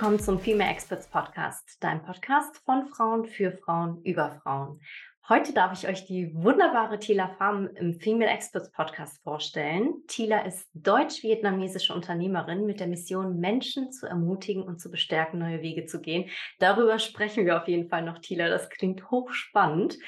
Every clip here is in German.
Willkommen zum Female Experts Podcast, dein Podcast von Frauen für Frauen über Frauen. Heute darf ich euch die wunderbare Tila Pham im Female Experts Podcast vorstellen. Tila ist deutsch-vietnamesische Unternehmerin mit der Mission, Menschen zu ermutigen und zu bestärken, neue Wege zu gehen. Darüber sprechen wir auf jeden Fall noch, Tila. Das klingt hochspannend.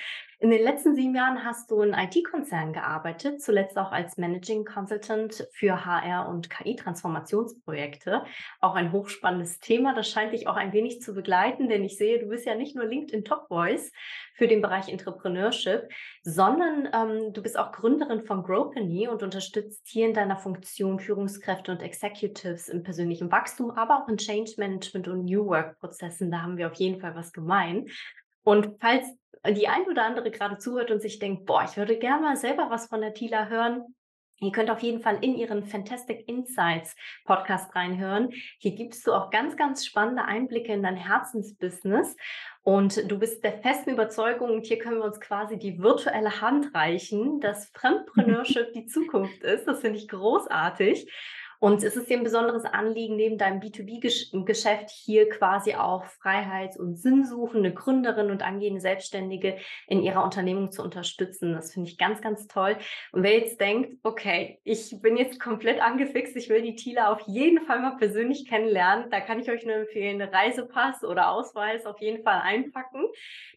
In den letzten sieben Jahren hast du in IT-Konzernen gearbeitet, zuletzt auch als Managing Consultant für HR- und KI-Transformationsprojekte. Auch ein hochspannendes Thema. Das scheint dich auch ein wenig zu begleiten, denn ich sehe, du bist ja nicht nur LinkedIn Top Voice für den Bereich Entrepreneurship, sondern ähm, du bist auch Gründerin von Growpany und unterstützt hier in deiner Funktion Führungskräfte und Executives im persönlichen Wachstum, aber auch in Change Management und New Work Prozessen. Da haben wir auf jeden Fall was gemein. Und falls die ein oder andere gerade zuhört und sich denkt, boah, ich würde gerne mal selber was von der Tila hören, Ihr könnt auf jeden Fall in ihren Fantastic Insights Podcast reinhören. Hier gibst du auch ganz, ganz spannende Einblicke in dein Herzensbusiness. Und du bist der festen Überzeugung, und hier können wir uns quasi die virtuelle Hand reichen, dass Fremdpreneurship die Zukunft ist. Das finde ich großartig. Und es ist dir ein besonderes Anliegen, neben deinem B2B-Geschäft hier quasi auch Freiheits- und sinnsuchende Gründerinnen und angehende Selbstständige in ihrer Unternehmung zu unterstützen. Das finde ich ganz, ganz toll. Und wer jetzt denkt, okay, ich bin jetzt komplett angefixt, ich will die Tila auf jeden Fall mal persönlich kennenlernen, da kann ich euch nur empfehlen, Reisepass oder Ausweis auf jeden Fall einpacken.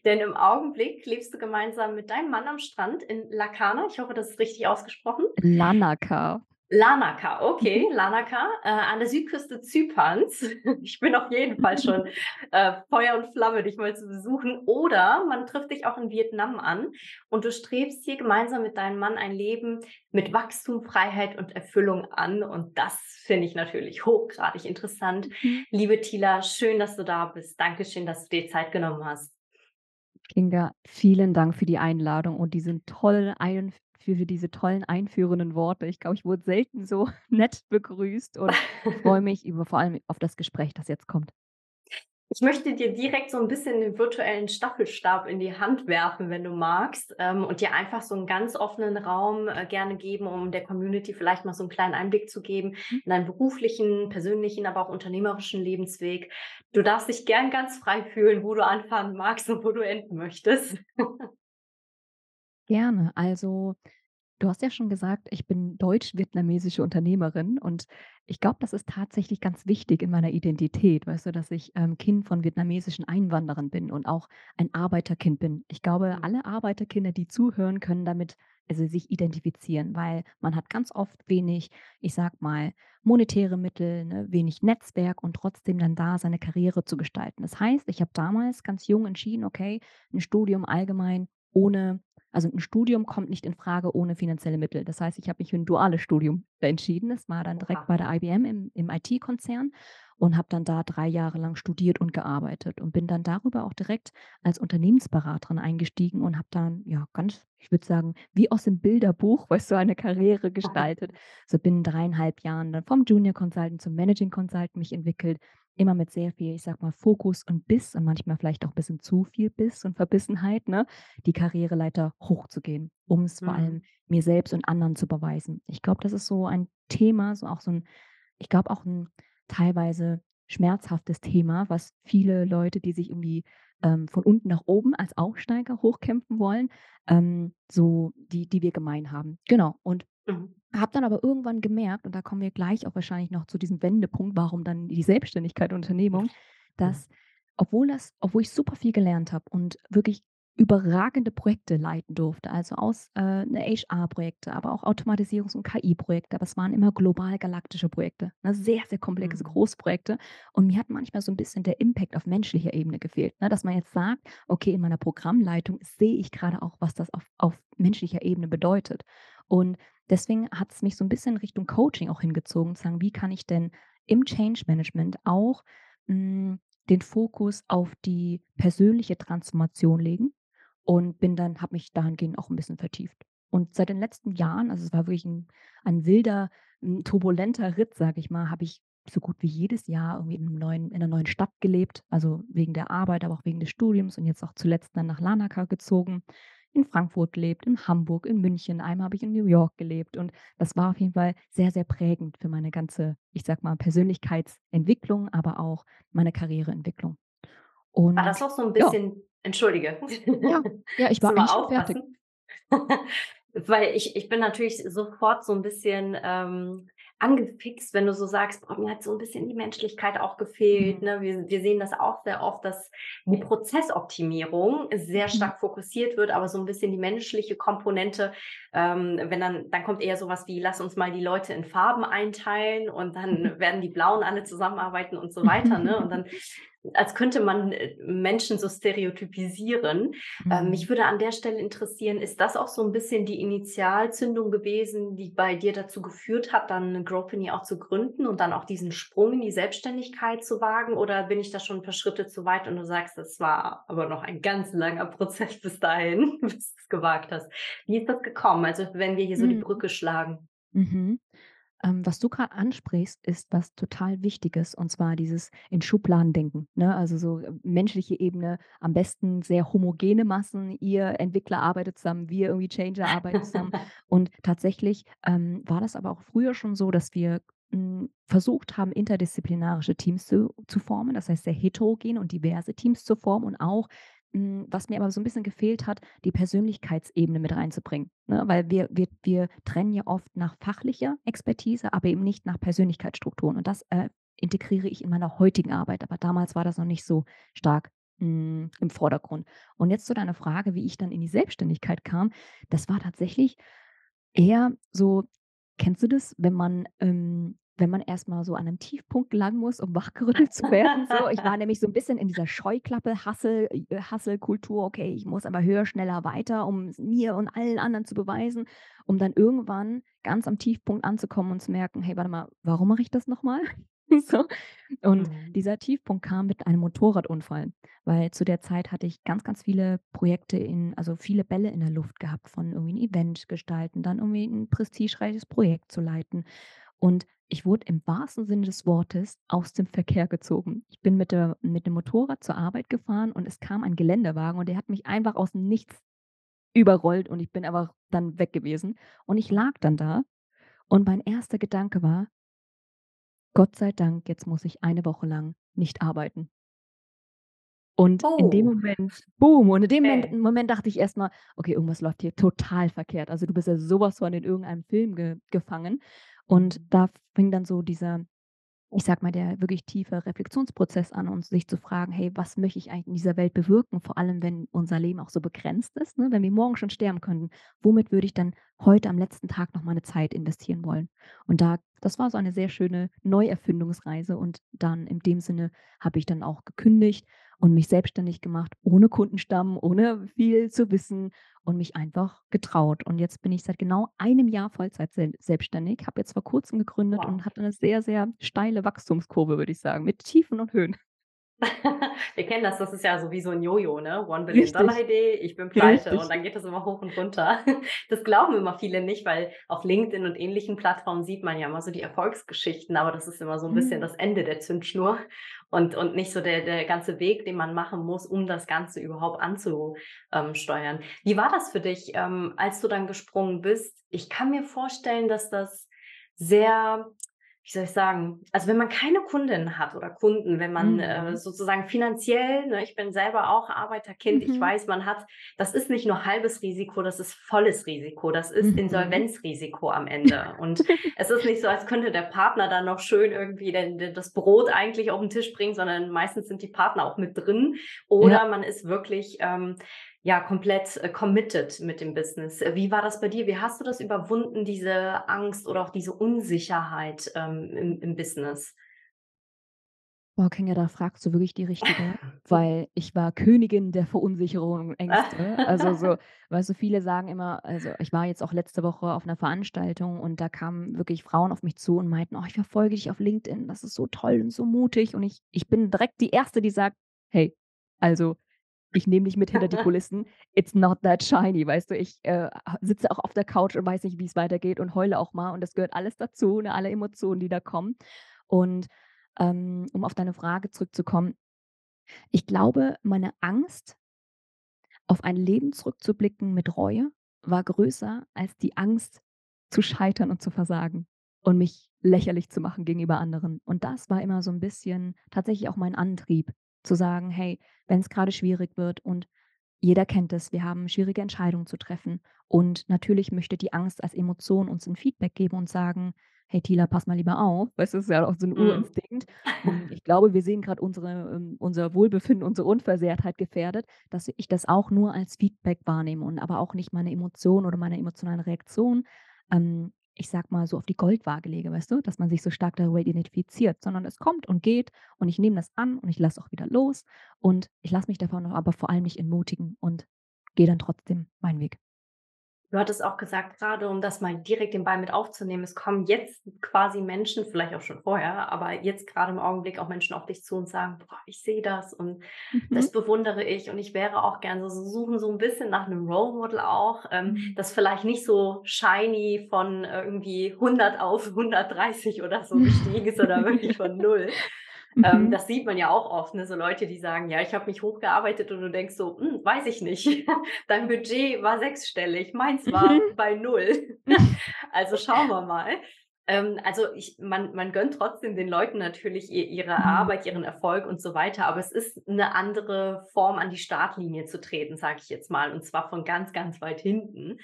Denn im Augenblick lebst du gemeinsam mit deinem Mann am Strand in Lakana. Ich hoffe, das ist richtig ausgesprochen. Lanaka. Lanaka, okay, Lanaka, äh, an der Südküste Zyperns. Ich bin auf jeden Fall schon äh, Feuer und Flamme, dich mal zu besuchen. Oder man trifft dich auch in Vietnam an und du strebst hier gemeinsam mit deinem Mann ein Leben mit Wachstum, Freiheit und Erfüllung an. Und das finde ich natürlich hochgradig interessant. Mhm. Liebe Tila, schön, dass du da bist. Dankeschön, dass du dir Zeit genommen hast. Kinga, vielen Dank für die Einladung und diesen tollen Für, für diese tollen einführenden Worte. Ich glaube, ich wurde selten so nett begrüßt und freue mich über vor allem auf das Gespräch, das jetzt kommt. Ich möchte dir direkt so ein bisschen den virtuellen Staffelstab in die Hand werfen, wenn du magst, ähm, und dir einfach so einen ganz offenen Raum äh, gerne geben, um der Community vielleicht mal so einen kleinen Einblick zu geben mhm. in deinen beruflichen, persönlichen, aber auch unternehmerischen Lebensweg. Du darfst dich gern ganz frei fühlen, wo du anfangen magst und wo du enden möchtest. Gerne. Also Du hast ja schon gesagt, ich bin deutsch-vietnamesische Unternehmerin und ich glaube, das ist tatsächlich ganz wichtig in meiner Identität, weißt du, dass ich ähm, Kind von vietnamesischen Einwanderern bin und auch ein Arbeiterkind bin. Ich glaube, mhm. alle Arbeiterkinder, die zuhören, können damit also sich identifizieren, weil man hat ganz oft wenig, ich sag mal, monetäre Mittel, ne, wenig Netzwerk und trotzdem dann da seine Karriere zu gestalten. Das heißt, ich habe damals ganz jung entschieden, okay, ein Studium allgemein ohne also ein Studium kommt nicht in Frage ohne finanzielle Mittel. Das heißt, ich habe mich für ein duales Studium entschieden. Das war dann direkt bei der IBM im, im IT-Konzern und habe dann da drei Jahre lang studiert und gearbeitet und bin dann darüber auch direkt als Unternehmensberaterin eingestiegen und habe dann ja ganz, ich würde sagen, wie aus dem Bilderbuch, weißt du, eine Karriere gestaltet. So binnen dreieinhalb Jahren dann vom Junior Consultant zum Managing Consultant mich entwickelt, immer mit sehr viel, ich sag mal, Fokus und Biss und manchmal vielleicht auch ein bisschen zu viel Biss und Verbissenheit, ne, die Karriereleiter hochzugehen, um es mhm. vor allem mir selbst und anderen zu beweisen. Ich glaube, das ist so ein Thema, so auch so ein, ich glaube auch ein teilweise schmerzhaftes Thema, was viele Leute, die sich irgendwie ähm, von unten nach oben als Aufsteiger hochkämpfen wollen, ähm, so die, die wir gemein haben. Genau. Und mhm. Habe dann aber irgendwann gemerkt, und da kommen wir gleich auch wahrscheinlich noch zu diesem Wendepunkt, warum dann die Selbstständigkeit und Unternehmung, dass obwohl das, obwohl ich super viel gelernt habe und wirklich überragende Projekte leiten durfte, also aus äh, ne, HR-Projekte, aber auch Automatisierungs- und KI-Projekte, aber es waren immer global galaktische Projekte, ne, sehr, sehr komplexe mhm. Großprojekte. Und mir hat manchmal so ein bisschen der Impact auf menschlicher Ebene gefehlt, ne, dass man jetzt sagt, okay, in meiner Programmleitung sehe ich gerade auch, was das auf, auf menschlicher Ebene bedeutet. Und deswegen hat es mich so ein bisschen Richtung Coaching auch hingezogen, zu sagen, wie kann ich denn im Change Management auch mh, hm, den Fokus auf die persönliche Transformation legen und bin dann, habe mich dahingehend auch ein bisschen vertieft. Und seit den letzten Jahren, also es war wirklich ein, ein wilder, ein turbulenter Ritt, sage ich mal, habe ich so gut wie jedes Jahr irgendwie in, neuen, in einer neuen Stadt gelebt, also wegen der Arbeit, aber auch wegen des Studiums und jetzt auch zuletzt dann nach Lanaka gezogen in Frankfurt gelebt, in Hamburg, in München, einmal habe ich in New York gelebt und das war auf jeden Fall sehr, sehr prägend für meine ganze, ich sage mal, Persönlichkeitsentwicklung, aber auch meine Karriereentwicklung. War das Und auch so 'n ja. bisschen entschuldige, Ja, ja, ich war eigentlich schon fertig. aufpassen. Weil ich ich bin natürlich sofort so 'n bisschen, ähm, angefixt, wenn du so sagst: „Boah, mir hat so 'n bisschen die Menschlichkeit auch gefehlt“, Mhm. ne? Wir wir sehen das auch sehr oft, dass die Prozessoptimierung sehr Mhm. stark fokussiert wird, aber so 'n bisschen die menschliche Komponente, ähm, wenn dann dann kommt eher so was wie: „Lass uns mal die Leute in Farben einteilen und dann werden die Blauen alle zusammenarbeiten“ und so weiter, ne? Und dann als könnte man, äh, Menschen so stereotypisieren. Ähm, Mhm. mich würde an der Stelle interessieren, ist das auch so 'n bisschen die Initialzündung gewesen, die bei dir dazu geführt hat, dann Growth.me auch zu gründen und dann auch diesen Sprung in die Selbstständigkeit zu wagen? Oder bin ich da schon 'n paar Schritte zu weit und du sagst, das war aber noch ein ganz langer Prozess bis dahin, bis du's gewagt hast? Wie ist das gekommen? Also, wenn wir hier so die Mhm. Brücke schlagen. Mhm. Ähm, was du grad ansprichst, ist was total Wichtiges, und zwar dieses in Schubladen denken, ne? Also, so, äh, menschliche Ebene, am besten sehr homogene Massen. Ihr Entwickler arbeitet zusammen, wir irgendwie Changer arbeiten zusammen. Und tatsächlich, ähm, war das aber auch früher schon so, dass wir, hm, versucht haben, interdisziplinarische Teams zu zu formen, das heißt, sehr heterogen und diverse Teams zu formen und auch, was mir aber so 'n bisschen gefehlt hat, die Persönlichkeitsebene mit reinzubringen, ne? Weil wir wir wir trennen ja oft nach fachlicher Expertise, aber eben nicht nach Persönlichkeitsstrukturen. Und das, äh, integriere ich in meiner heutigen Arbeit, aber damals war das noch nicht so stark, hm, im Vordergrund. Und jetzt zu deiner Frage, wie ich dann in die Selbstständigkeit kam. Das war tatsächlich eher so kennst du das, wenn man ähm, wenn man erst mal so an 'nem Tiefpunkt gelangen muss, um wachgerüttelt zu werden so? Ich war nämlich so 'n bisschen in dieser Scheuklappe, Hustle äh, Hustle-Kultur. „Okay, ich muss aber höher, schneller, weiter, um es mir und allen anderen zu beweisen“, um dann irgendwann ganz am Tiefpunkt anzukommen und zu merken: „Hey, warte mal, warum mache ich das noch mal?“ So. Und Mhm. dieser Tiefpunkt kam mit einem Motorradunfall, weil zu der Zeit hatte ich ganz, ganz viele Projekte in also, viele Bälle in der Luft gehabt, von irgendwie 'n Event gestalten, dann irgendwie 'n prestigereiches Projekt zu leiten. Und ich wurde im wahrsten Sinne des Wortes aus dem Verkehr gezogen. Ich bin mit der mit dem Motorrad zur Arbeit gefahren und es kam ein Geländewagen und der hat mich einfach aus'm Nichts überrollt und ich bin einfach dann weg gewesen. Und ich lag dann da und mein 1. Gedanke war „Gott sei Dank, jetzt muss ich eine Woche lang nicht arbeiten.“ Und in dem Oh. Moment boom, und in dem Ment Okay. Moment dachte ich erst mal: „Okay, irgendwas läuft hier total verkehrt.“ Also, du bist ja so was von in irgendeinem Film ge gefangen. Und da fing dann so dieser, ich sage mal, der wirklich tiefe Reflexionsprozess an und sich zu fragen: „Hey, was möchte ich eigentlich in dieser Welt bewirken?“ Vor allem, wenn unser Leben auch so begrenzt ist, ne? Wenn wir morgen schon sterben könnten, womit würde ich dann heute am letzten Tag noch meine Zeit investieren wollen? Und da das war so eine sehr schöne Neuerfindungsreise und dann in dem Sinne habe ich dann auch gekündigt und mich selbstständig gemacht, ohne Kundenstamm, ohne viel zu wissen und mich einfach getraut. Und jetzt bin ich seit genau einem Jahr Vollzeit sel selbstständig, habe jetzt vor Kurzem gegründet und Wow. hatte 'ne sehr, sehr steile Wachstumskurve, würde ich sagen, mit Tiefen und Höhen. Wir kennen das, das ist ja so wie so 'n Jojo, ne? Richtig. One-Billion-Dollar-Idee, ich bin pleite und Richtig. dann geht das immer hoch und runter. Das glauben immer viele nicht, weil auf LinkedIn und ähnlichen Plattformen sieht man ja immer so die Erfolgsgeschichten, aber das ist immer so 'n bisschen Mhm. das Ende der Zündschnur und und nicht so der der ganze Weg, den man machen muss, um das Ganze überhaupt anzu ähm, steuern. Wie war das für dich, ähm, als du dann gesprungen bist? Ich kann mir vorstellen, dass das sehr wie soll ich sagen also, wenn man keine Kundin hat oder Kunden, wenn man, äh, Mhm. sozusagen finanziell ne, ich bin selber auch Arbeiterkind, ich Mhm. weiß, man hat das ist nicht nur halbes Risiko, das ist volles Risiko. Das ist Mhm. Insolvenzrisiko am Ende. Und es ist nicht so, als könnte der Partner dann noch schön irgendwie den den das Brot eigentlich auf 'n Tisch bringen, sondern meistens sind die Partner auch mit drin Ja. oder man ist wirklich, ähm, ja, komplett, äh, committed mit dem Business. Äh, wie war das bei dir? Wie hast du das überwunden, diese Angst oder auch diese Unsicherheit, ähm, im im Business? Boah, Kinga, da fragst du wirklich die Richtige, weil ich war Königin der Verunsicherung und Ängste. Also, so weißt du, viele sagen immer also, ich war jetzt auch letzte Woche auf 'ner Veranstaltung und da kamen wirklich Frauen auf mich zu und meinten: „Oh, ich verfolge dich auf LinkedIn, das ist so toll und so mutig.“ Und ich ich bin direkt die 1., die sagt: „Hey, also, ich nehme dich mit hinter die Kulissen. It's not that shiny“, weißt du? Ich, äh, sitze auch auf der Couch und weiß nicht, wie's weitergeht und heule auch mal und das gehört alles dazu, ne, alle Emotionen, die da kommen. Und, ähm, um auf deine Frage zurückzukommen, ich glaube, meine Angst Auf ein Leben zurückzublicken mit Reue war größer als die Angst zu scheitern und zu versagen und mich lächerlich zu machen gegenüber anderen. Und das war immer so 'n bisschen tatsächlich auch mein Antrieb, zu sagen: „Hey, wenn's grade schwierig wird“ und jeder kennt es, wir haben schwierige Entscheidungen zu treffen. Und natürlich möchte die Angst als Emotion uns 'n Feedback geben und sagen: „Hey Tila, pass mal lieber auf.“ Weißt du, das ist ja auch so 'n Mhm. Urinstinkt. Und ich glaube, wir sehen grad unsere ähm, unser Wohlbefinden, unsere Unversehrtheit gefährdet, dass ich das auch nur als Feedback wahrnehme und aber auch nicht meine Emotion oder meine emotionalen Reaktionen, ähm, ich sage mal, so auf die Goldwaage lege, weißt du? Dass man sich so stark darüber identifiziert, sondern es kommt und geht und ich nehme das an und ich lasse auch wieder los und ich lasse mich davon aber vor allem nicht entmutigen und gehe dann trotzdem meinen Weg. Du hattest auch gesagt, grade um das mal direkt den Ball mit aufzunehmen, es kommen jetzt quasi Menschen, vielleicht auch schon vorher, aber jetzt grade im Augenblick auch Menschen auf dich zu und sagen: „Boah, ich sehe das und Mhm. das bewundere ich und ich wäre auch gern so“ sie suchen so 'n bisschen nach 'nem Role Model auch, ähm, Mhm. das vielleicht nicht so shiny von irgendwie 100 auf 130 oder so gestiegen ist, sondern wirklich von 0. Ähm, Mhm. das sieht man ja auch oft, ne, so Leute, die sagen: „Ja, ich habe mich hochgearbeitet“ und du denkst so: „Hm, weiß ich nicht. Dein Budget war sechsstellig, meins war Mhm. bei 0. Also, schauen wir mal.“ Ähm, also, ich man man gönnt trotzdem den Leuten natürlich i ihre Mhm. Arbeit, ihren Erfolg und so weiter, aber es ist 'ne andere Form, an die Startlinie zu treten, sage ich jetzt mal, und zwar von ganz, ganz weit hinten.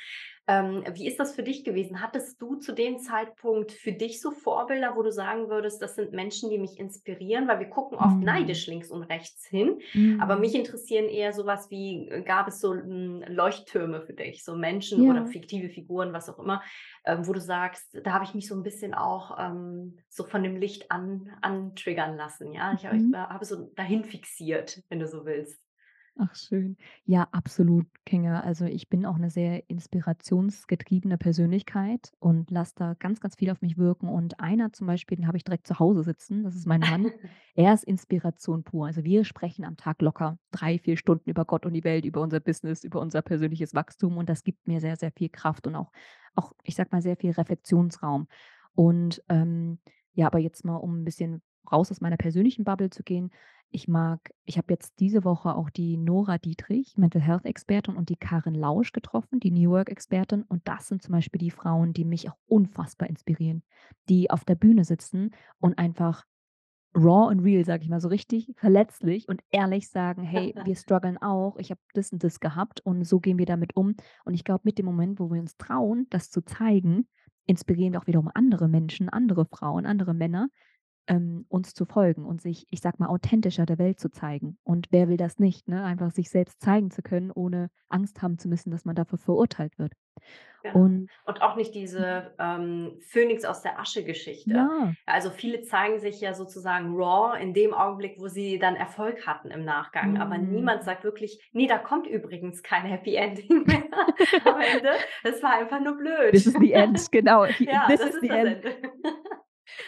Ähm, wie ist das für dich gewesen? Hattest du zu dem Zeitpunkt für dich so Vorbilder, wo du sagen würdest: „Das sind Menschen, die mich inspirieren“? Weil wir gucken oft Mhm. neidisch links und rechts hin, aber mich Mhm. interessieren eher so was wie äh, gab es so, hm, Leuchttürme für dich, so Menschen oder Ja. fiktive Figuren, was auch immer, ähm, wo du sagst: „Da habe ich mich so 'n bisschen auch, ähm, so von dem Licht an antriggern lassen“, ja? Ich habe Mhm. habe so dahin fixiert, wenn du so willst. Ach schön. Ja, absolut, Kinga. Also, ich bin auch 'ne sehr inspirationsgetriebene Persönlichkeit und lasse da ganz, ganz viel auf mich wirken. Und einer zum Beispiel, den habe ich direkt zu Hause sitzen, das ist mein Mann. Er ist Inspiration pur. Also, wir sprechen am Tag locker 3, 4 Stunden über Gott und die Welt, über unser Business, über unser persönliches Wachstum und das gibt mir sehr, sehr viel Kraft und auch auch, ich sage mal, sehr viel Reflexionsraum. Und, ähm, ja, aber jetzt mal, um 'n bisschen raus aus meiner persönlichen Bubble zu gehen. Ich mag ich habe jetzt diese Woche auch die Nora Dietrich, Mental Health Expertin und die Karin Lausch getroffen, die New Work Expertin. Und das sind zum Beispiel die Frauen, die mich auch unfassbar inspirieren, die auf der Bühne sitzen und einfach raw and real, sage ich mal, so richtig verletzlich und ehrlich sagen: „Hey, wir struggeln auch. Ich habe das und das gehabt und so gehen wir damit um.“ Und ich glaube, mit dem Moment, wo wir uns trauen, das zu zeigen, inspirieren wir auch wiederum andere Menschen, andere Frauen, andere Männer, ähm, uns zu folgen und sich, ich sage mal, authentischer der Welt zu zeigen. Und wer will das nicht, ne? Einfach sich selbst zeigen zu können, ohne Angst haben zu müssen, dass man dafür verurteilt wird. Genau. Und Und auch nicht Mhm. diese, ähm, Phönix aus der Asche-Geschichte. Ja. Also, viele zeigen sich ja sozusagen raw in dem Augenblick, wo sie dann Erfolg hatten im Nachgang, aber niemand Mhm. sagt wirklich: „Ne, da kommt übrigens kein Happy Ending mehr am Ende. Es war einfach nur blöd.“ This is the end, genau. Ja, this das is ist the das end. Ende.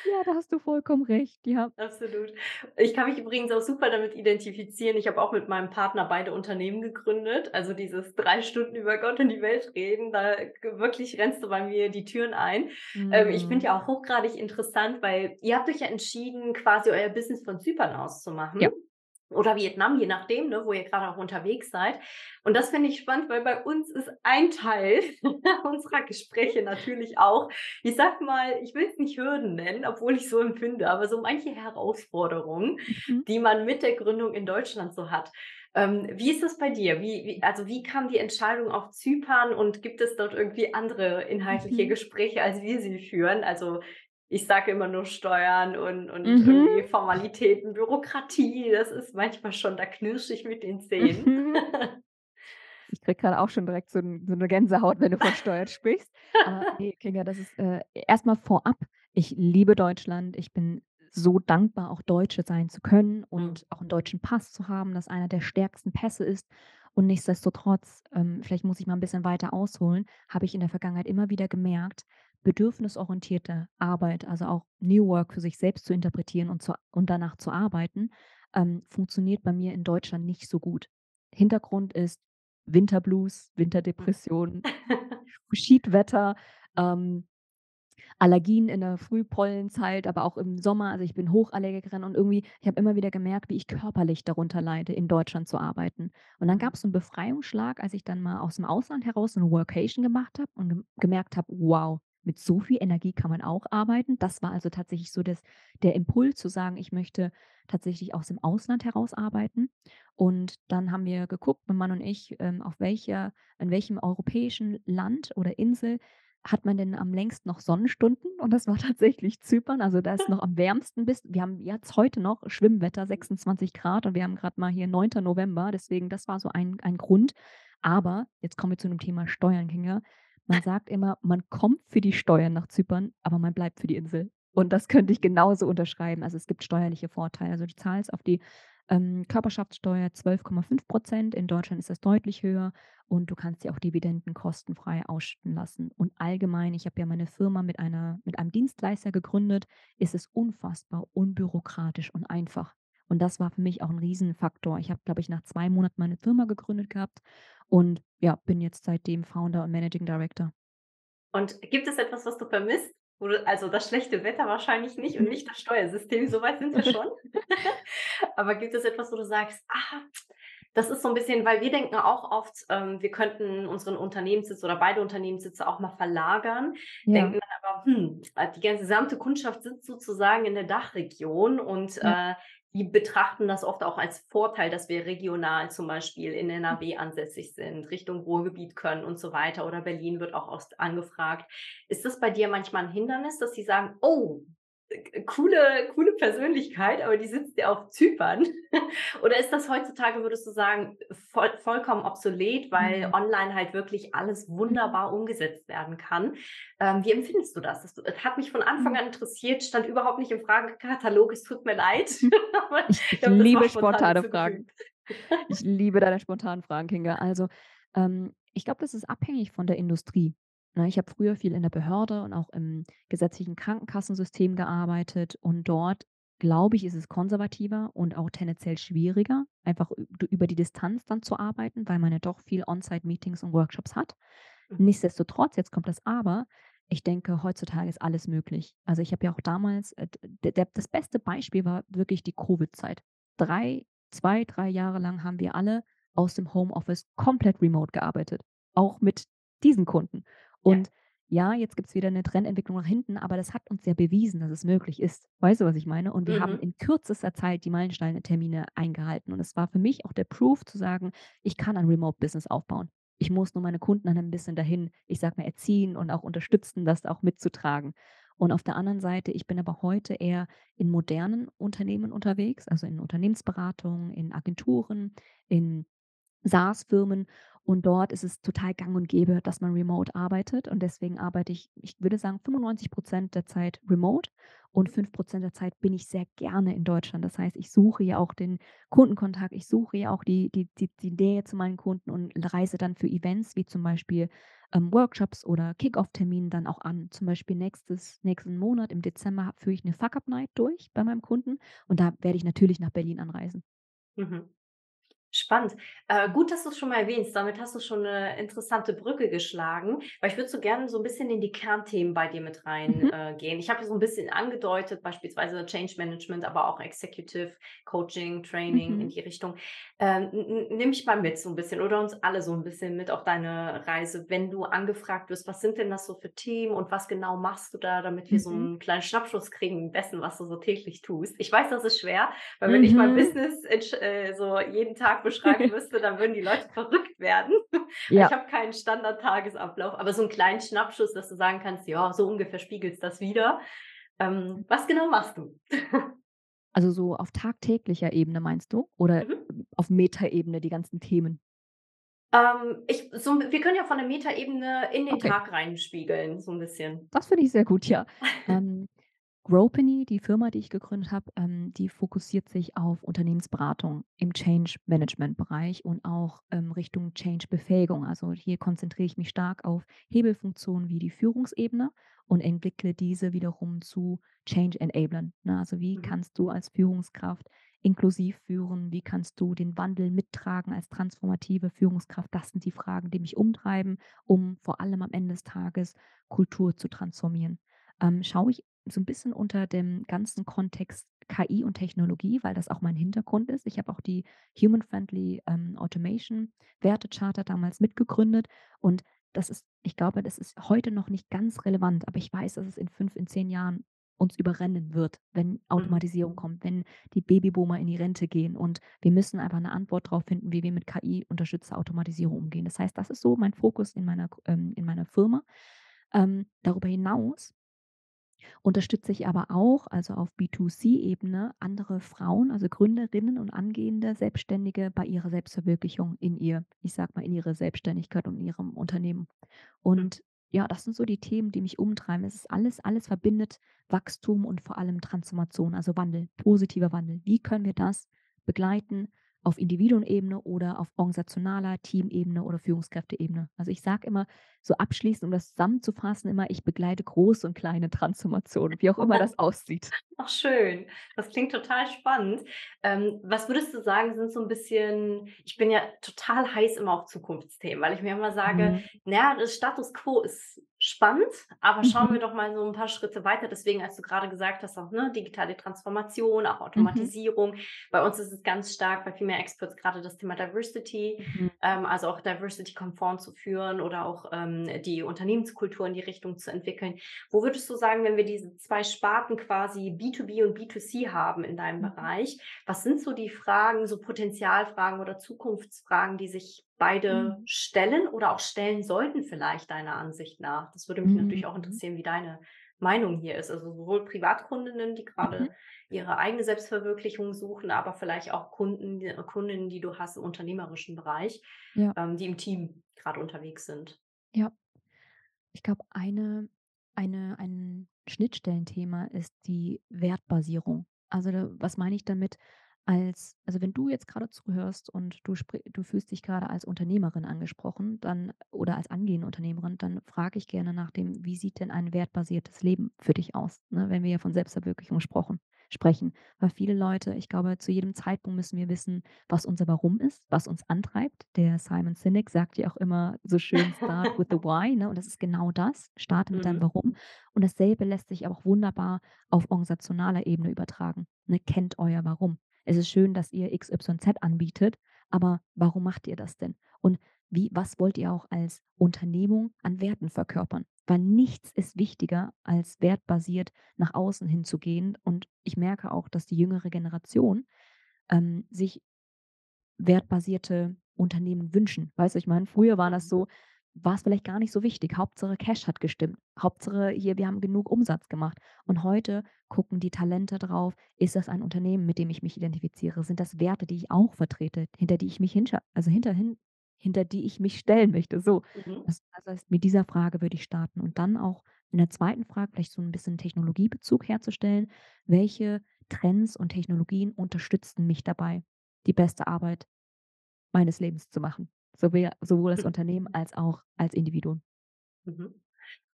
Ja, da hast du vollkommen recht, ja. Absolut. Ich kann mich übrigens auch super damit identifizieren. Ich habe auch mit meinem Partner beide Unternehmen gegründet. Also, dieses 3 Stunden über Gott und die Welt reden, da wirklich rennst du bei mir die Türen ein. Ähm, ich finde Mhm. ja auch hochgradig interessant, weil ihr habt euch ja entschieden, quasi euer Business von Zypern aus zu machen Ja. Oder Vietnam, je nachdem, ne, wo ihr grade auch unterwegs seid. Und das finde ich spannend, weil bei uns ist ein Teil unserer Gespräche natürlich auch, ich sage mal, ich will's nicht Hürden nennen, obwohl ich so empfinde, aber so manche Herausforderungen, Mhm. die man mit der Gründung in Deutschland so hat. Ähm, wie ist das bei dir? Wie wie also, wie kam die Entscheidung auf Zypern und gibt es dort irgendwie andere inhaltliche Mhm. Gespräche, als wir sie führen? Also, ich sage immer nur Steuern und und irgendwie Mhm. Formalitäten, Bürokratie, das ist manchmal schon da knirsche ich mit den Zähnen. Mhm. Ich kriege grade auch schon direkt so so 'ne Gänsehaut, wenn du von Steuern sprichst. Aber ne, Kinga, das ist, äh erst mal vorab, ich liebe Deutschland. Ich bin so dankbar, auch Deutsche sein zu können Mhm. und auch 'n deutschen Pass zu haben, das einer der stärksten Pässe ist. Und nichtsdestotrotz, ähm, vielleicht muss ich mal 'n bisschen weiter ausholen, habe ich in der Vergangenheit immer wieder gemerkt, bedürfnisorientierte Arbeit, also auch New Work für sich selbst zu interpretieren und zu und danach zu arbeiten, ähm, funktioniert bei mir in Deutschland nicht so gut. Hintergrund ist Winterblues, Mhm. Winterdepression, Schiedwetter, ähm Allergien in der Frühpollenzeit, aber auch im Sommer. Also, ich bin Hochallergikerin und irgendwie ich habe immer wieder gemerkt, wie ich körperlich darunter leide, in Deutschland zu arbeiten. Und dann Mhm. gab's so 'n Befreiungsschlag, als ich dann mal aus'm Ausland heraus so 'ne Workation gemacht habe und gem gemerkt habe: „Wow, mit so viel Energie kann man auch arbeiten.“ Das war also tatsächlich so das der Impuls zu sagen, ich möchte tatsächlich aus dem Ausland heraus arbeiten. Und dann haben wir geguckt, mein Mann und ich, ähm, auf welcher in welchem europäischen Land oder Insel hat man denn am längsten noch Sonnenstunden? Und das war tatsächlich Zypern. Also, da ist noch am wärmsten bis wir haben jetzt heute noch Schwimmwetter, 26 Grad und wir haben grad mal hier 9. November. Deswegen, das war so ein ein Grund. Aber jetzt kommen wir zu 'nem Thema Steuern, Kinga. Man sagt immer, man kommt für die Steuern nach Zypern, aber man bleibt für die Insel. Und das könnte ich genauso unterschreiben. Also, es gibt steuerliche Vorteile. Also, du zahlst auf die, ähm, Körperschaftssteuer 12,5 %. In Deutschland ist das deutlich höher und du kannst dir auch Dividenden kostenfrei ausschütten lassen. Und allgemein, ich habe ja meine Firma mit einer mit einem Dienstleister gegründet, ist es unfassbar unbürokratisch und einfach. Und das war für mich auch 'n Riesenfaktor. Ich habe, glaube ich, nach 2 Monaten meine Firma gegründet gehabt und ja, bin jetzt seitdem Founder und Managing Director. Und gibt es etwas, was du vermisst? Also, das schlechte Wetter wahrscheinlich nicht und Mhm. nicht das Steuersystem, so weit sind wir schon. Aber gibt es etwas, wo du sagst: „Ah, das ist so 'n bisschen“ weil wir denken auch oft, ähm, wir könnten unseren Unternehmenssitz oder beide Unternehmenssitze auch mal verlagern, Ja. denken dann aber: „Hm, die ganze gesamte Kundschaft sitzt sozusagen in der Dachregion“ und, Ja. äh, die betrachten das oft auch als Vorteil, dass wir regional zum Beispiel in Hm. NRW ansässig sind, Richtung Ruhrgebiet können und so weiter oder Berlin wird auch oft angefragt. Ist das bei dir manchmal 'n Hindernis, dass sie sagen: „Oh, coole coole Persönlichkeit, aber die sitzt ja auf Zypern?“ Oder ist das heutzutage, würdest du sagen, voll vollkommen obsolet, weil Mhm. online halt wirklich alles wunderbar umgesetzt werden kann? Ähm, wie empfindest du das? Das es hat mich von Anfang Mhm. an interessiert, stand überhaupt nicht im Fragekatalog, es tut mir leid, Ich mal liebe spontan spontane Fragen. Ich liebe deine spontanen Fragen, Kinga. Also, ähm, ich glaube, das ist abhängig von der Industrie? Ich habe früher viel in der Behörde und auch im gesetzlichen Krankenkassensystem gearbeitet und dort, glaube ich, ist es konservativer und auch tendenziell schwieriger, einfach über die Distanz dann zu arbeiten, weil man ja doch viel On-Site-Meetings und Workshops hat. Mhm. Nichtsdestotrotz, jetzt kommt das Aber, ich denke, heutzutage ist alles möglich. Also, ich habe ja auch damals, äh, der das beste Beispiel war wirklich die Covid-Zeit. 3 2, 3 Jahre lang haben wir alle aus dem Homeoffice komplett remote gearbeitet, auch mit diesen Kunden. Ja. Und ja, jetzt gibt's wieder 'ne Trendentwicklung nach hinten, aber das hat uns ja bewiesen, dass es möglich ist. Weißt du, was ich meine? Und wir haben Mhm. in kürzester Zeit die Meilensteine-Termine eingehalten. Und es war für mich auch der Proof zu sagen: „Ich kann ein Remote-Business aufbauen. Ich muss nur meine Kunden dann 'n bisschen dahin, ich sage mal, erziehen und auch unterstützen, das auch mitzutragen.“ Und auf der anderen Seite, ich bin aber heute eher in modernen Unternehmen unterwegs, also, in Unternehmensberatung, in Agenturen, in SaaS-Firmen. Und dort ist es total gang und gäbe, dass man remote arbeitet. Und deswegen arbeite ich, ich würde sagen, 95 % der Zeit remote und 5 % der Zeit bin ich sehr gerne in Deutschland. Das heißt, ich suche ja auch den Kundenkontakt, ich suche ja auch die die die die Nähe zu meinen Kunden und reise dann für Events wie zum Beispiel, ähm, Workshops oder Kick-Off-Terminen dann auch an. Zum Beispiel nächstes nächsten Monat im Dezember führe ich 'ne Fuck-Up-Night durch bei meinem Kunden und da werde ich natürlich nach Berlin anreisen. Mhm. Spannend. Äh, gut, dass du's schon mal erwähnst. Damit hast du schon 'ne interessante Brücke geschlagen, weil ich würde so gerne so 'n bisschen in die Kernthemen bei dir mit rein, Mhm. äh, gehen. Ich habe so 'n bisschen angedeutet, beispielsweise Change Management, aber auch Executive Coaching, Training in Mhm. die Richtung. Ähm, nimm mich mal mit so 'n bisschen oder uns alle so 'n bisschen mit auf deine Reise, wenn du angefragt wirst. Was sind denn das so für Themen und was genau machst du da, damit wir so Mhm. 'n kleinen Schnappschuss kriegen dessen, was du so täglich tust? Ich weiß, das ist schwer, weil wenn ich mein Mhm. Business äh, so jeden Tag beschreiben müsste, dann würden die Leute verrückt werden. Ich Ja. habe keinen Standard-Tagesablauf, aber so 'n kleinen Schnappschuss, dass du sagen kannst: „Ja, so ungefähr spiegelt's das wider.“ Ähm, was genau machst du? Also, so auf tagtäglicher Ebene meinst du oder Mhm. auf Metaebene die ganzen Themen? Ähm, ich so wir können ja von der Metaebene in den Okay. Tag reinspiegeln, so 'n bisschen. Das finde ich sehr gut, ja. Ähm, Gropany, die Firma, die ich gegründet habe, ähm, die fokussiert sich auf Unternehmensberatung im Change-Management-Bereich und auch, ähm, Richtung Change-Befähigung. Also, hier konzentriere ich mich stark auf Hebelfunktionen wie die Führungsebene und entwickle diese wiederum zu Change-Enablern, ne? Also, wie Mhm. kannst du als Führungskraft inklusiv führen? Wie kannst du den Wandel mittragen als transformative Führungskraft? Das sind die Fragen, die mich umtreiben, um vor allem am Ende des Tages Kultur zu transformieren. ähm, schaue ich so ein bisschen unter dem ganzen Kontext KI und Technologie, weil das auch mein Hintergrund ist. Ich habe auch die Human Friendly, ähm, Automation Wertecharta damals mitgegründet und das ist ich glaube, das ist heute noch nicht ganz relevant, aber ich weiß, dass es in 5, in 10 Jahren uns überrennen wird, wenn Mhm. Automatisierung kommt, wenn die Babyboomer in die Rente gehen und wir müssen einfach eine Antwort darauf finden, wie wir mit KI-unterstützter Automatisierung umgehen. Das heißt, das ist so mein Fokus in meiner ähm, in meiner Firma. Ähm, darüber hinaus unterstütze ich aber auch, also auf B2C-Ebene, andere Frauen, also Gründerinnen und angehende Selbstständige bei ihrer Selbstverwirklichung in ihr ich sage mal, in ihre Selbstständigkeit und in ihrem Unternehmen. Und ja, das sind so die Themen, die mich umtreiben. Es ist alles alles verbindet Wachstum und vor allem Transformation, also Wandel, positiver Wandel. Wie können wir das begleiten auf Individuenebene oder auf organisationaler Teamebene oder Führungskräfteebene? Also, ich sage immer so abschließend, um das zusammenzufassen, immer: Ich begleite große und kleine Transformationen, wie auch immer das aussieht. Ach schön, das klingt total spannend. Ähm, was würdest du sagen, sind so ein bisschen ich bin ja total heiß immer auf Zukunftsthemen, weil ich mir immer sage: Mhm. „Na ja, das Status quo ist spannend, aber schauen wir Mhm. doch mal so ein paar Schritte weiter.“ Deswegen, als du gerade gesagt hast, auch, ne, digitale Transformation, auch Mhm. Automatisierung. Bei uns ist es ganz stark bei Female Experts gerade das Thema Diversity, Mhm. ähm, also auch Diversity-konform zu führen oder auch, ähm, die Unternehmenskultur in die Richtung zu entwickeln. Wo würdest du sagen, wenn wir diese 2 Sparten quasi B2B und B2C haben in deinem Mhm. Bereich, was sind so die Fragen, so Potenzialfragen oder Zukunftsfragen, die sich beide Mhm. stellen oder auch stellen sollten vielleicht deiner Ansicht nach? Das würde mich natürlich auch Mhm. interessieren, wie deine Meinung hier ist. Also sowohl Privatkundinnen, die Mhm. gerade ihre eigene Selbstverwirklichung suchen, aber vielleicht auch Kunden die Kundinnen, die du hast im unternehmerischen Bereich, Ja, ähm, die im Team gerade unterwegs sind. ja. Ich glaube, eine eine ein Schnittstellenthema ist die Wertbasierung. Also, was meine ich damit? Als also, wenn du jetzt gerade zuhörst und du du fühlst dich gerade als Unternehmerin angesprochen, dann oder als angehende Unternehmerin, dann frage ich gerne nach dem: „Wie sieht denn ein wertbasiertes Leben für dich aus?“, ne, wenn wir ja von Selbstverwirklichung sprochen sprechen. Weil viele Leute ich glaube, zu jedem Zeitpunkt müssen wir wissen, was unser Warum ist, was uns antreibt. Der Simon Sinek sagt ja auch immer so schön: „Start with the why“, ne? Und das ist genau das. Starte mit deinem Mhm. Warum. Und dasselbe lässt sich aber auch wunderbar auf organisationaler Ebene übertragen, ne? Kennt euer Warum. Es ist schön, dass ihr XYZ anbietet, aber warum macht ihr das denn? Und wie was wollt ihr auch als Unternehmung an Werten verkörpern? Weil nichts ist wichtiger, als wertbasiert nach außen hinzugehen. Und ich merke auch, dass die jüngere Generation, ähm, sich wertbasierte Unternehmen wünschen. Weißt du, ich meine, früher war das Mhm. so war es vielleicht gar nicht so wichtig. Hauptsache Cash hat gestimmt. Hauptsache hier, wir haben genug Umsatz gemacht. Und heute gucken die Talente drauf, ist das ein Unternehmen, mit dem ich mich identifiziere? Sind das Werte, die ich auch vertrete, hinter die ich mich hinscha also hinterhin hinter die ich mich stellen möchte, so. Mhm. Das das heißt, mit dieser Frage würde ich starten und dann auch in der zweiten Frage vielleicht so ein bisschen Technologiebezug herzustellen. Welche Trends und Technologien unterstützen mich dabei, die beste Arbeit meines Lebens zu machen, sowohl als Unternehmen als auch als Individuum. Mhm.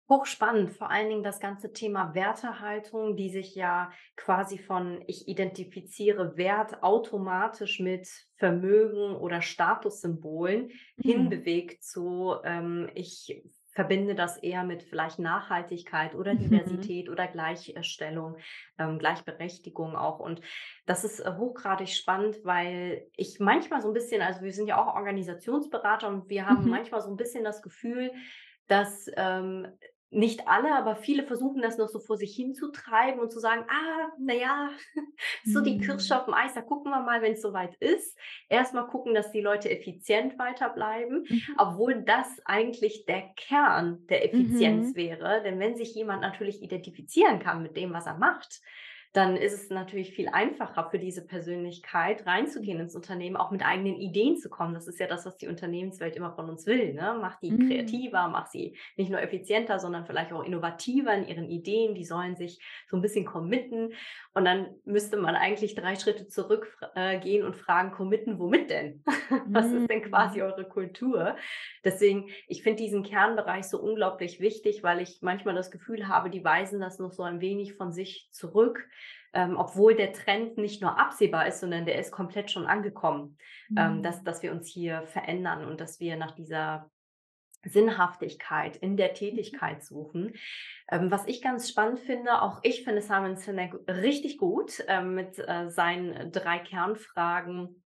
Hochspannend, vor allen Dingen das ganze Thema Wertehaltung, die sich ja quasi von ich identifiziere Wert automatisch mit Vermögen oder Statussymbolen Mhm. hinbewegt zu, ähm, ich verbinde das eher mit vielleicht Nachhaltigkeit oder Mhm. Diversität oder Gleichstellung, ähm, Gleichberechtigung auch. Und das ist äh, hochgradig spannend, weil ich manchmal so ein bisschen, also wir sind ja auch Organisationsberater und wir haben Mhm. manchmal so ein bisschen das Gefühl, dass ähm, nicht alle, aber viele versuchen das noch so vor sich hinzutreiben und zu sagen: „Ah, na ja, so die Kirsche Mhm. auf dem Eis, da gucken wir mal, wenn's soweit ist.“ Erst mal gucken, dass die Leute effizient weiterbleiben, Mhm. obwohl das eigentlich der Kern der Mhm. Effizienz wäre. Denn wenn sich jemand natürlich identifizieren kann mit dem, was er macht, dann ist es natürlich viel einfacher für diese Persönlichkeit reinzugehen ins Unternehmen, auch mit eigenen Ideen zu kommen. Das ist ja das, was die Unternehmenswelt immer von uns will, ne? Mach die Mhm. kreativer, mach sie nicht nur effizienter, sondern vielleicht auch innovativer in ihren Ideen. Die sollen sich so ein bisschen committen. Und dann müsste man eigentlich 3 Schritte zurück äh, und fragen: „Committen womit denn? Was ist denn quasi Mhm. eure Kultur?“ Deswegen, ich finde diesen Kernbereich so unglaublich wichtig, weil ich manchmal das Gefühl habe, die weisen das noch so ein wenig von sich zurück, ähm, obwohl der Trend nicht nur absehbar ist, sondern der ist komplett schon angekommen, ähm, dass Mhm. dass wir uns hier verändern und dass wir nach dieser Sinnhaftigkeit in der Mhm. Tätigkeit suchen. Ähm, was ich ganz spannend finde, auch ich finde Simon Sinek richtig gut ähm, mit äh, seinen drei Kernfragen,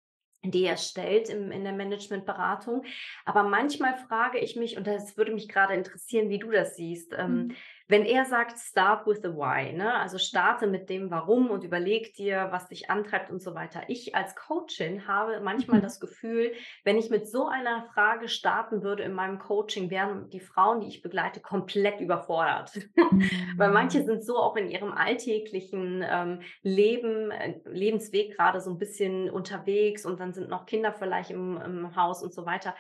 die er stellt im, in der Managementberatung. Aber manchmal frage ich mich, und das würde mich gerade interessieren, wie du das siehst, ähm, Mhm. Wenn er sagt, start with the why, ne? also starte mit dem Warum und überleg dir, was dich antreibt und so weiter. Ich als Coachin habe manchmal Mhm. das Gefühl, wenn ich mit so einer Frage starten würde in meinem Coaching, wären die Frauen, die ich begleite, komplett überfordert. Weil manche Mhm. sind so auch in ihrem alltäglichen ähm, Leben, äh, Lebensweg gerade so ein bisschen unterwegs und dann sind noch Kinder vielleicht im, im Haus und so weiter.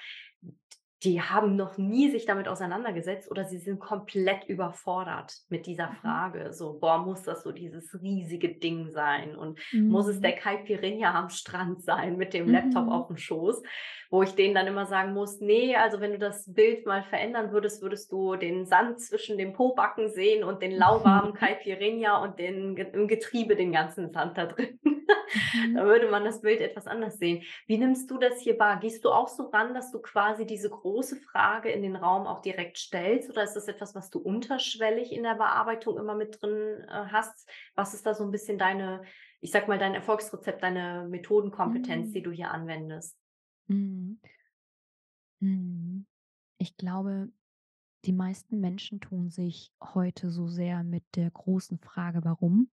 Die haben noch nie sich damit auseinandergesetzt oder sie sind komplett überfordert mit dieser Mhm. Frage. So, boah, muss das so dieses riesige Ding sein? Und muss es Mhm. der Caipirinha am Strand sein mit dem Laptop Mhm. auf dem Schoß? Wo ich denen dann immer sagen muss, nee, also wenn du das Bild mal verändern würdest, würdest du den Sand zwischen dem Pobacken sehen und den lauwarmen Caipirinha und den, im Getriebe den ganzen Sand da drin. Mhm. Da würde man das Bild etwas anders sehen. Wie nimmst du das hier wahr? Gehst du auch so ran, dass du quasi diese große Frage in den Raum auch direkt stellst? Oder ist das etwas, was du unterschwellig in der Bearbeitung immer mit drin äh, hast? Was ist da so ein bisschen deine, ich sag mal, dein Erfolgsrezept, deine Methodenkompetenz, Mhm. die du hier anwendest? Mhm. Mhm. Ich glaube, die meisten Menschen tun sich heute so sehr mit der großen Frage „Warum?“,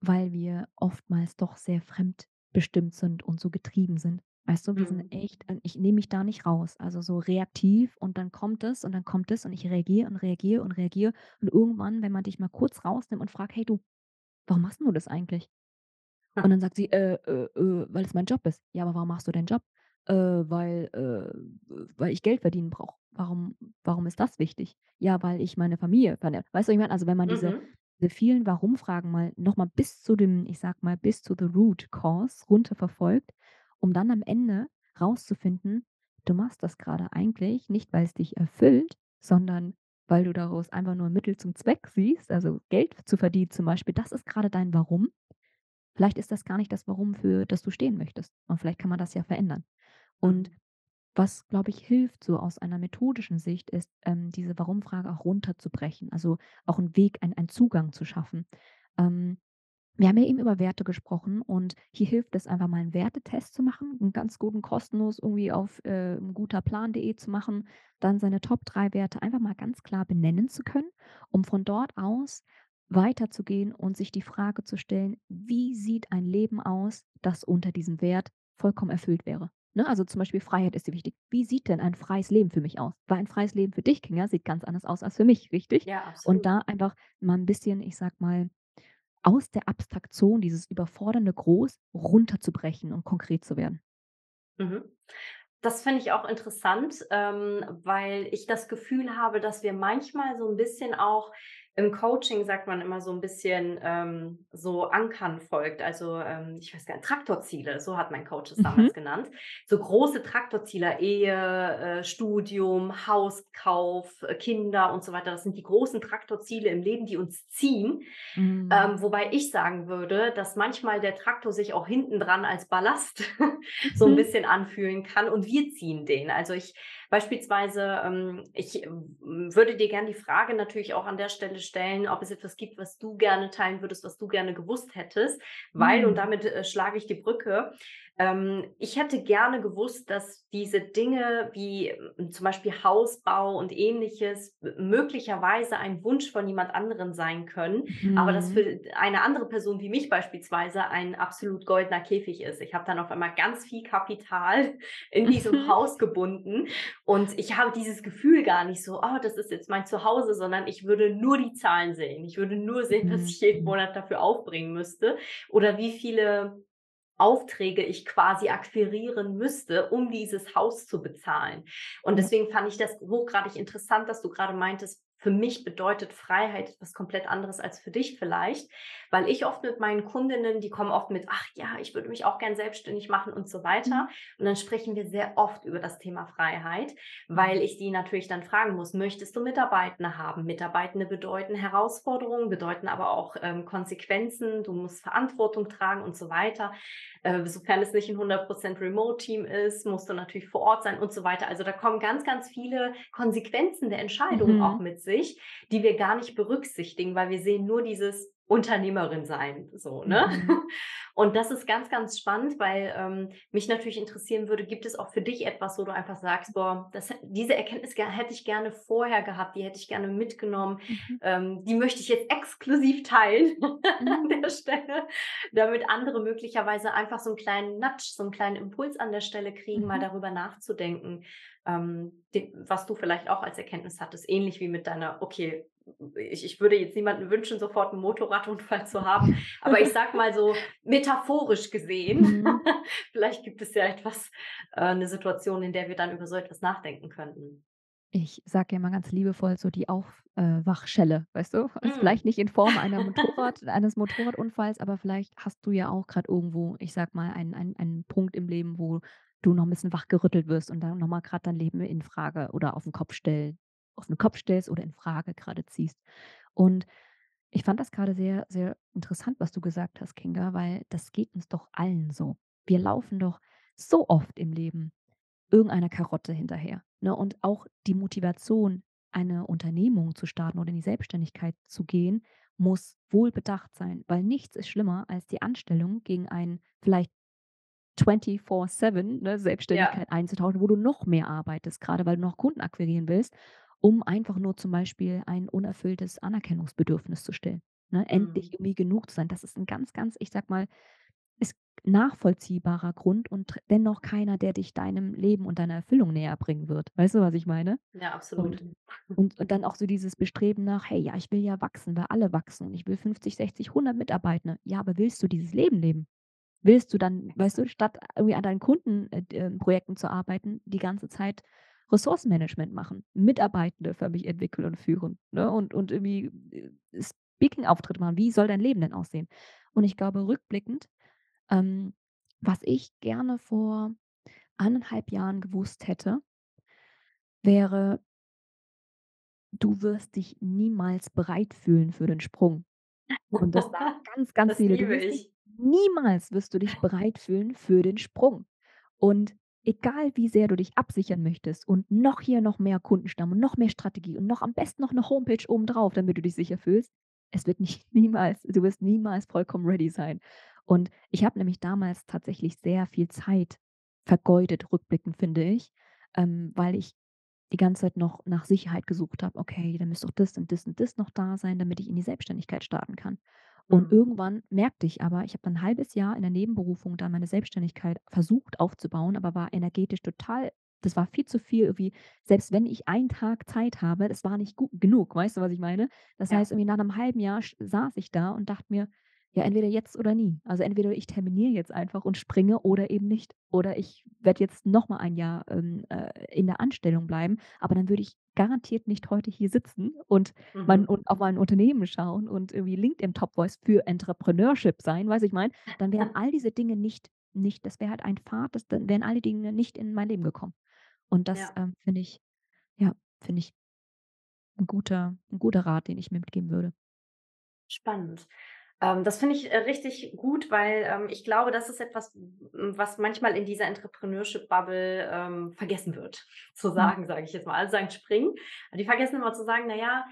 weil wir oftmals doch sehr fremdbestimmt sind und so getrieben sind. Weißt du, wir sind Mhm. echt äh, ich nehme mich da nicht raus. Also, so reaktiv und dann kommt es und dann kommt es und ich reagiere und reagiere und reagiere und irgendwann, wenn man dich mal kurz rausnimmt und fragt: „Hey du, warum machst du das eigentlich?“ Und dann sagt sie: „Äh, äh, äh, weil es mein Job ist.“ „Ja, aber warum machst du deinen Job?“ „Äh, weil äh, weil ich Geld verdienen brauche.“ „Warum warum ist das wichtig?“ „Ja, weil ich meine Familie vernähre.“ Weißt du, ich meine? Also, wenn man Mhm. diese vielen Warum-Fragen mal noch mal bis zu dem ich sage mal, bis to the root cause runterverfolgt, um dann am Ende rauszufinden, du machst das grade eigentlich nicht, weil's dich erfüllt, sondern weil du daraus einfach nur Mittel zum Zweck siehst, also Geld zu verdienen zum Beispiel. Das ist grade dein Warum. Vielleicht ist das gar nicht das Warum, für das du stehen möchtest. Und vielleicht kann man das ja verändern. Und Mhm. Was, glaube ich, hilft so aus einer methodischen Sicht, ist, ähm, diese Warum-Frage auch runterzubrechen, also auch 'n Weg, ein einen Zugang zu schaffen. Ähm, wir haben ja eben über Werte gesprochen und hier hilft es einfach mal 'n Wertetest zu machen, 'n ganz guten kostenlos irgendwie auf, äh, guterplan.de zu machen, dann seine Top 3 Werte einfach mal ganz klar benennen zu können, um von dort aus weiterzugehen und sich die Frage zu stellen: „Wie sieht ein Leben aus, das unter diesem Wert vollkommen erfüllt wäre?“ Ne, also zum Beispiel Freiheit ist dir wichtig. Wie sieht denn ein freies Leben für mich aus? Weil ein freies Leben für dich, Kinga, sieht ganz anders aus als für mich, richtig? Ja, Und absolut. da einfach mal 'n bisschen, ich sage mal, aus der Abstraktion, dieses überfordernde Groß runterzubrechen und konkret zu werden. Mhm. Das finde ich auch interessant, ähm, weil ich das Gefühl habe, dass wir manchmal so ein bisschen auch im Coaching sagt man immer so ein bisschen, ähm, so Ankern folgt. Also, ähm, ich weiß gar nicht, Traktorziele, so hat mein Coach es Mhm. damals genannt. So große Traktorziele, Ehe, äh, Studium, Hauskauf, äh, Kinder und so weiter. Das sind die großen Traktorziele im Leben, die uns ziehen. Mhm. Ähm, wobei ich sagen würde, dass manchmal der Traktor sich auch hinten dran als Ballast so ein Mhm. bisschen anfühlen kann und wir ziehen den. Also, ich beispielsweise, ähm, ich, ähm, würde dir gerne die Frage natürlich auch an der Stelle stellen, ob es etwas gibt, was du gerne teilen würdest, was du gerne gewusst hättest, weil und Mhm. damit, äh, schlage ich die Brücke, ähm, ich hätte gerne gewusst, dass diese Dinge wie, ähm, zum Beispiel Hausbau und Ähnliches m möglicherweise ein Wunsch von jemand anderen sein können, aber das Mhm. für eine andere Person wie mich beispielsweise ein absolut goldener Käfig ist. Ich habe dann auf einmal ganz viel Kapital in diesem Mhm. Haus gebunden und ich habe dieses Gefühl gar nicht so: „Oh, das ist jetzt mein Zuhause“, sondern ich würde nur die Zahlen sehen. Ich würde nur sehen, was ich jeden Mhm. Monat dafür aufbringen müsste oder wie viele Aufträge ich quasi akquirieren müsste, um dieses Haus zu bezahlen. Und Ja. deswegen fand ich das hochgradig interessant, dass du gerade meintest, für mich bedeutet Freiheit etwas komplett anderes als für dich vielleicht, weil ich oft mit meinen Kundinnen, die kommen oft mit, ach ja, ich würde mich auch gern selbstständig machen und so weiter. Mhm. Und dann sprechen wir sehr oft über das Thema Freiheit, weil mhm. ich die natürlich dann fragen muss, möchtest du Mitarbeitende haben? Mitarbeitende bedeuten Herausforderungen, bedeuten aber auch ähm, Konsequenzen, du musst Verantwortung tragen und so weiter. Äh, sofern es nicht ein 100% Remote-Team ist, musst du natürlich vor Ort sein und so weiter. Also da kommen ganz, ganz viele Konsequenzen der Entscheidung mhm. auch mit sich, die wir gar nicht berücksichtigen, weil wir sehen nur dieses Unternehmerin sein, so, ne? Mhm. Und das ist ganz, ganz spannend, weil ähm, mich natürlich interessieren würde, gibt es auch für dich etwas, wo du einfach sagst, boah, das, diese Erkenntnis hätte ich gerne vorher gehabt, die hätte ich gerne mitgenommen, mhm. ähm, die möchte ich jetzt exklusiv teilen mhm. an der Stelle, damit andere möglicherweise einfach so einen kleinen Nudge, so einen kleinen Impuls an der Stelle kriegen, mal mhm. darüber nachzudenken, ähm, die, was du vielleicht auch als Erkenntnis hattest, ähnlich wie mit deiner, okay, ich, ich würde jetzt niemandem wünschen, sofort einen Motorradunfall zu haben, aber ich sag mal so metaphorisch gesehen, mhm. vielleicht gibt es ja etwas, äh, eine Situation, in der wir dann über so etwas nachdenken könnten. Ich sage ja immer ganz liebevoll so die Aufwachschelle, weißt du? Also mm. vielleicht nicht in Form einer Motorrad, eines Motorradunfalls, aber vielleicht hast du ja auch gerade irgendwo, ich sag mal, einen, einen, einen Punkt im Leben, wo du noch ein bisschen wachgerüttelt wirst und dann nochmal gerade dein Leben in Frage oder auf den Kopf stellen auf den Kopf stellst oder in Frage gerade ziehst. Und ich fand das gerade sehr, sehr interessant, was du gesagt hast, Kinga, weil das geht uns doch allen so. Wir laufen doch so oft im Leben irgendeiner Karotte hinterher. Ne? Und auch die Motivation, eine Unternehmung zu starten oder in die Selbstständigkeit zu gehen, muss wohl bedacht sein, weil nichts ist schlimmer als die Anstellung gegen ein vielleicht 24-7 ne, Selbstständigkeit ja. einzutauschen, wo du noch mehr arbeitest, gerade weil du noch Kunden akquirieren willst um einfach nur zum Beispiel ein unerfülltes Anerkennungsbedürfnis zu stillen. Ne? Endlich mhm. irgendwie genug zu sein. Das ist ein ganz, ganz, ich sag mal, ist nachvollziehbarer Grund und dennoch keiner, der dich deinem Leben und deiner Erfüllung näher bringen wird. Weißt du, was ich meine? Ja, absolut. Und, und, und dann auch so dieses Bestreben nach, hey, ja, ich will ja wachsen, weil alle wachsen und ich will 50, 60, 100 Mitarbeiter. Ja, aber willst du dieses Leben leben? Willst du dann, weißt du, statt irgendwie an deinen Kundenprojekten äh, zu arbeiten, die ganze Zeit Ressourcenmanagement machen, Mitarbeitende für mich entwickeln und führen ne? und, und irgendwie äh, Speaking-Auftritte machen. Wie soll dein Leben denn aussehen? Und ich glaube, rückblickend, ähm, was ich gerne vor eineinhalb Jahren gewusst hätte, wäre, du wirst dich niemals bereit fühlen für den Sprung. Und das sagen ganz, ganz das viele. Wirst dich, niemals wirst du dich bereit fühlen für den Sprung. Und egal wie sehr du dich absichern möchtest und noch hier noch mehr Kundenstamm und noch mehr Strategie und noch am besten noch eine Homepage obendrauf, damit du dich sicher fühlst, es wird nicht niemals, du wirst niemals vollkommen ready sein. Und ich habe nämlich damals tatsächlich sehr viel Zeit vergeudet, rückblickend finde ich, ähm, weil ich die ganze Zeit noch nach Sicherheit gesucht habe. Okay, dann müsste doch das und das und das noch da sein, damit ich in die Selbstständigkeit starten kann. Und mhm. irgendwann merkte ich aber, ich habe dann ein halbes Jahr in der Nebenberufung dann meine Selbstständigkeit versucht aufzubauen, aber war energetisch total das war viel zu viel irgendwie. Selbst wenn ich einen Tag Zeit habe, das war nicht gut genug. Weißt du, was ich meine? Das Ja. heißt, irgendwie nach einem halben Jahr saß ich da und dachte mir ja, entweder jetzt oder nie. Also entweder ich terminiere jetzt einfach und springe oder eben nicht. Oder ich werde jetzt noch mal ein Jahr ähm, äh, in der Anstellung bleiben, aber dann würde ich garantiert nicht heute hier sitzen und, mein, Mhm. und auf mein Unternehmen schauen und irgendwie LinkedIn Top Voice für Entrepreneurship sein, weiß ich mein. Dann wären all diese Dinge nicht, nicht, das wäre halt ein Pfad, das, dann wären all die Dinge nicht in mein Leben gekommen. Und das Ja. ähm, finde ich, ja, finde ich ein guter, ein guter Rat, den ich mir mitgeben würde. Spannend. Ähm, das finde ich äh, richtig gut, weil ähm, ich glaube, das ist etwas, was manchmal in dieser Entrepreneurship-Bubble ähm, vergessen wird, zu mhm. sagen, sage ich jetzt mal. Alle sagen springen. Die vergessen immer zu sagen, naja,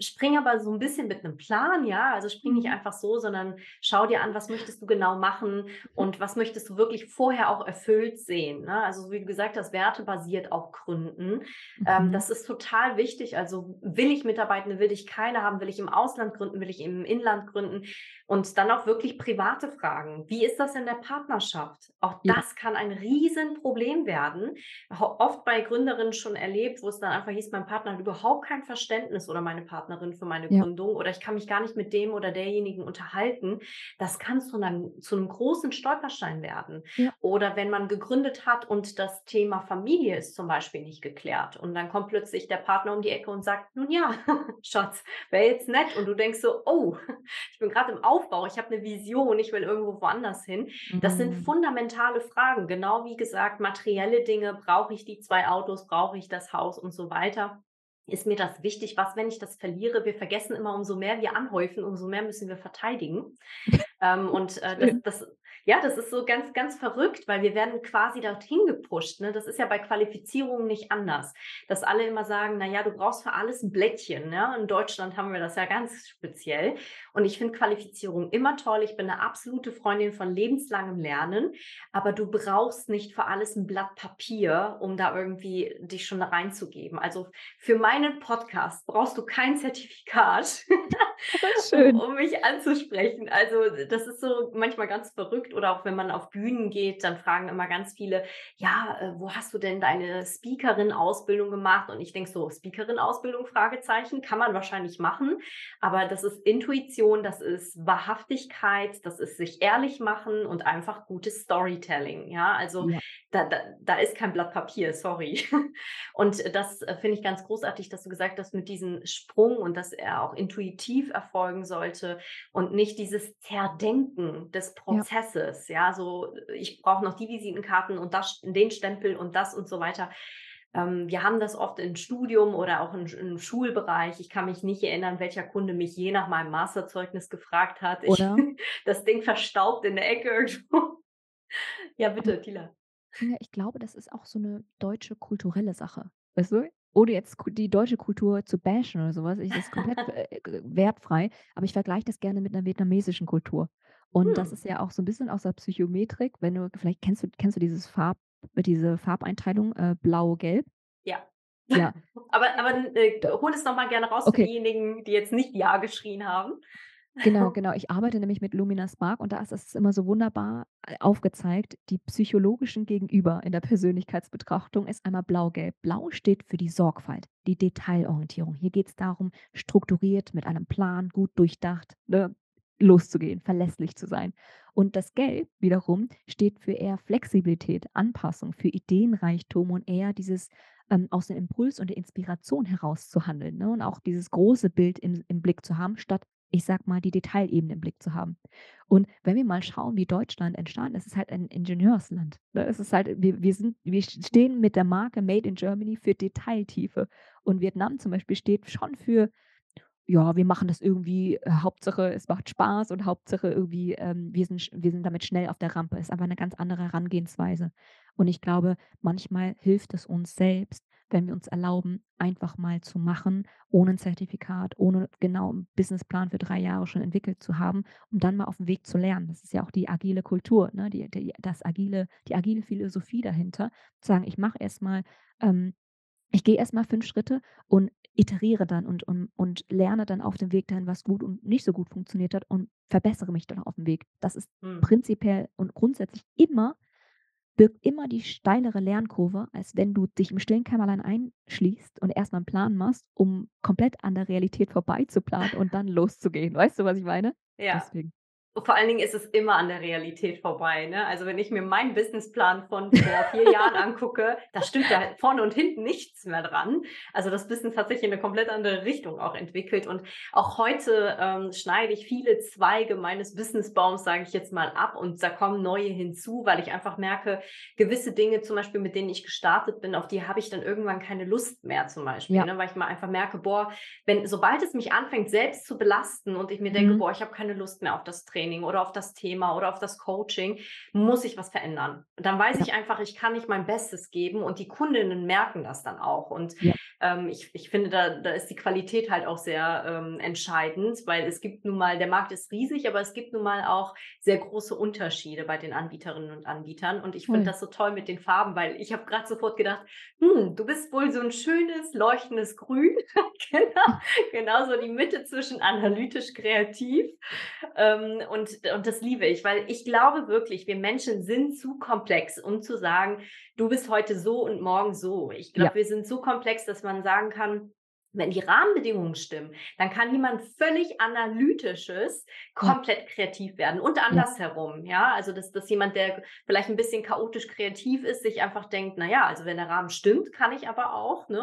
spring aber so ein bisschen mit einem Plan, ja. Also spring nicht mhm. einfach so, sondern schau dir an, was möchtest du genau machen und was möchtest du wirklich vorher auch erfüllt sehen. Ne? Also wie du gesagt hast, wertebasiert auch gründen. Ähm, mhm. Ähm, das ist total wichtig. Also will ich Mitarbeitende, will ich keine haben, will ich im Ausland gründen, will ich im Inland gründen und dann auch wirklich private Fragen. Wie ist das in der Partnerschaft? Auch ja. das kann ein Riesenproblem werden. Oft bei Gründerinnen schon erlebt, wo es dann einfach hieß, mein Partner hat überhaupt kein Verständnis oder meine Partnerin für meine ja. Gründung oder ich kann mich gar nicht mit dem oder derjenigen unterhalten. Das kann zu einem, zu einem großen Stolperstein werden. Ja. Oder wenn man gegründet hat und das Thema Familie ist zum Beispiel nicht geklärt und dann kommt plötzlich der Partner um die Ecke und sagt, nun ja, Schatz, wäre jetzt nett. Und du denkst so, oh, ich bin gerade im Aufbau, ich habe eine Vision, ich will irgendwo woanders hin. Das sind mhm. fundamentale Fragen, genau wie gesagt, materielle Dinge, brauche ich die zwei Autos, brauche ich das Haus und so weiter ist mir das wichtig, was, wenn ich das verliere? Wir vergessen immer, umso mehr wir anhäufen, umso mehr müssen wir verteidigen. ähm, und äh, das, das, ja, das ist so ganz, ganz verrückt, weil wir werden quasi dorthin gepusht. Ne? Das ist ja bei Qualifizierungen nicht anders. Dass alle immer sagen, na ja, du brauchst für alles ein Blättchen. Ne? In Deutschland haben wir das ja ganz speziell. Und ich finde Qualifizierung immer toll. Ich bin eine absolute Freundin von lebenslangem Lernen. Aber du brauchst nicht für alles ein Blatt Papier, um da irgendwie dich schon reinzugeben. Also für meinen Podcast brauchst du kein Zertifikat, um, um mich anzusprechen. Also das ist so manchmal ganz verrückt oder auch wenn man auf Bühnen geht, dann fragen immer ganz viele, ja, äh, wo hast du denn deine Speakerin-Ausbildung gemacht? Und ich denke so, Speakerin-Ausbildung, Fragezeichen, kann man wahrscheinlich machen, aber das ist Intuition, das ist Wahrhaftigkeit, das ist sich ehrlich machen und einfach gutes Storytelling, ja, also ja. Da, da, da ist kein Blatt Papier, sorry. Und das finde ich ganz großartig, dass du gesagt hast mit diesem Sprung und dass er auch intuitiv erfolgen sollte und nicht dieses Zerdenken des Prozesses. Ja ja, so ich brauche noch die Visitenkarten und das, den Stempel und das und so weiter. Ähm, wir haben das oft im Studium oder auch im, Schulbereich. Ich kann mich nicht erinnern, welcher Kunde mich je nach meinem Masterzeugnis gefragt hat. Ich, das Ding verstaubt in der Ecke irgendwo. ja, bitte, Tila. Ja, ich glaube, das ist auch so eine deutsche kulturelle Sache. Weißt du? Ohne jetzt die deutsche Kultur zu bashen oder sowas. Ich, das ist komplett äh, wertfrei. Aber ich vergleiche das gerne mit einer vietnamesischen Kultur. Und das hm. ist ja auch so ein bisschen aus der Psychometrik, wenn du vielleicht kennst du kennst du dieses Farb diese Farbeinteilung, äh, blau, gelb? Ja. Ja. Aber aber äh, hol es noch mal gerne raus für diejenigen, die jetzt nicht Ja geschrien haben. Genau, genau. Ich arbeite nämlich mit Lumina Spark und da ist es immer so wunderbar äh, aufgezeigt. Die psychologischen Gegenüber in der Persönlichkeitsbetrachtung ist einmal blau-gelb. Blau steht für die Sorgfalt, die Detailorientierung. Hier geht es darum, strukturiert mit einem Plan, gut durchdacht, ne, loszugehen, verlässlich zu sein. Und das Gelb wiederum steht für eher Flexibilität, Anpassung, für Ideenreichtum und eher dieses ähm, aus dem Impuls und der Inspiration heraus zu handeln ne? und auch dieses große Bild im, im Blick zu haben, statt, ich sag mal, die Detailebene im Blick zu haben. Und wenn wir mal schauen, wie Deutschland entstanden ist, ist es halt ein Ingenieursland. Ne? Es ist halt, wir, wir, sind, wir stehen mit der Marke Made in Germany für Detailtiefe. Und Vietnam zum Beispiel steht schon für ja, wir machen das irgendwie, äh, Hauptsache es macht Spaß und Hauptsache irgendwie, ähm, wir sind wir sind damit schnell auf der Rampe. Ist aber eine ganz andere Herangehensweise. Und ich glaube, manchmal hilft es uns selbst, wenn wir uns erlauben, einfach mal zu machen, ohne ein Zertifikat, ohne genau 'n Businessplan für drei Jahre schon entwickelt zu haben, um dann mal auf dem Weg zu lernen. Das ist ja auch die agile Kultur, ne, die die das agile die agile Philosophie dahinter, zu sagen: „Ich mache erst mal, ähm ich gehe erst mal 5 Schritte und iteriere dann und und und lerne dann auf dem Weg dahin, was gut und nicht so gut funktioniert hat und verbessere mich dann auf dem Weg. Das ist Mhm. prinzipiell und grundsätzlich immer birgt immer die steilere Lernkurve, als wenn du dich im stillen Kämmerlein einschließt und erst mal 'n Plan machst, um komplett an der Realität vorbeizuplanen und dann loszugehen. Weißt du, was ich meine? Ja. Deswegen vor allen Dingen ist es immer an der Realität vorbei. Ne? Also wenn ich mir meinen Businessplan von vor vier Jahren angucke, da stimmt ja vorne und hinten nichts mehr dran. Also das Business hat sich in eine komplett andere Richtung auch entwickelt. Und auch heute ähm, schneide ich viele Zweige meines Businessbaums, sage ich jetzt mal, ab und da kommen neue hinzu, weil ich einfach merke, gewisse Dinge zum Beispiel, mit denen ich gestartet bin, auf die habe ich dann irgendwann keine Lust mehr zum Beispiel. Ja. Ne? Weil ich mal einfach merke, boah, wenn sobald es mich anfängt, selbst zu belasten und ich mir denke, mhm. boah, ich habe keine Lust mehr auf das Training, Training oder auf das Thema oder auf das Coaching, muss ich was verändern. Und dann weiß ja. ich einfach, ich kann nicht mein Bestes geben und die Kundinnen merken das dann auch. Und ja. ähm, ich, ich finde, da, da ist die Qualität halt auch sehr ähm, entscheidend, weil es gibt nun mal, der Markt ist riesig, aber es gibt nun mal auch sehr große Unterschiede bei den Anbieterinnen und Anbietern. Und ich finde mhm. das so toll mit den Farben, weil ich habe gerade sofort gedacht, hm, du bist wohl so ein schönes, leuchtendes Grün. genau, genauso die Mitte zwischen analytisch kreativ ähm, und, und das liebe ich, weil ich glaube wirklich, wir Menschen sind zu komplex, um zu sagen, du bist heute so und morgen so. Ich glaube, ja. wir sind so komplex, dass man sagen kann, wenn die Rahmenbedingungen stimmen, dann kann jemand völlig analytisches Ja, komplett kreativ werden und ja. andersherum, ja? Also, dass dass jemand, der vielleicht ein bisschen chaotisch kreativ ist, sich einfach denkt: „Na ja, also wenn der Rahmen stimmt, kann ich aber auch, ne,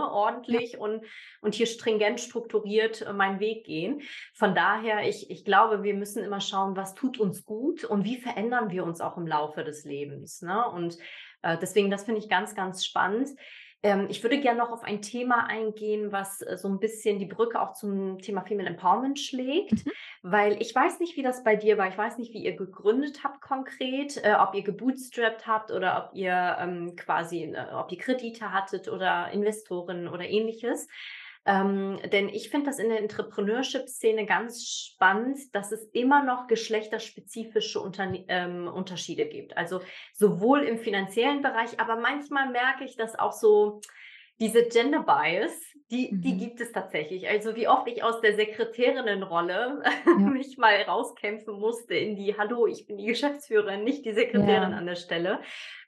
Ja. ordentlich und und hier stringent strukturiert, äh, meinen Weg gehen.“ Von daher, ich ich glaube, wir müssen immer schauen, was tut uns gut und wie verändern wir uns auch im Laufe des Lebens, ne? Und, äh, deswegen, das finde ich ganz, ganz spannend. Ähm, ich würde gerne noch auf ein Thema eingehen, was äh, so ein bisschen die Brücke auch zum Thema Female Empowerment schlägt, Mhm. weil ich weiß nicht, wie das bei dir war. Ich weiß nicht, wie ihr gegründet habt konkret, äh, ob ihr gebootstrapped habt oder ob ihr ähm, quasi, äh, ob ihr Kredite hattet oder Investoren oder ähnliches. Ähm, denn ich finde das in der Entrepreneurship-Szene ganz spannend, dass es immer noch geschlechterspezifische Unterne ähm, Unterschiede gibt. Also sowohl im finanziellen Bereich, aber manchmal merke ich, dass auch so diese Gender Bias, die, die Mhm. gibt es tatsächlich. Also wie oft ich aus der Sekretärinnenrolle Ja. mich mal rauskämpfen musste in die, hallo, ich bin die Geschäftsführerin, nicht die Ja. Sekretärin an der Stelle.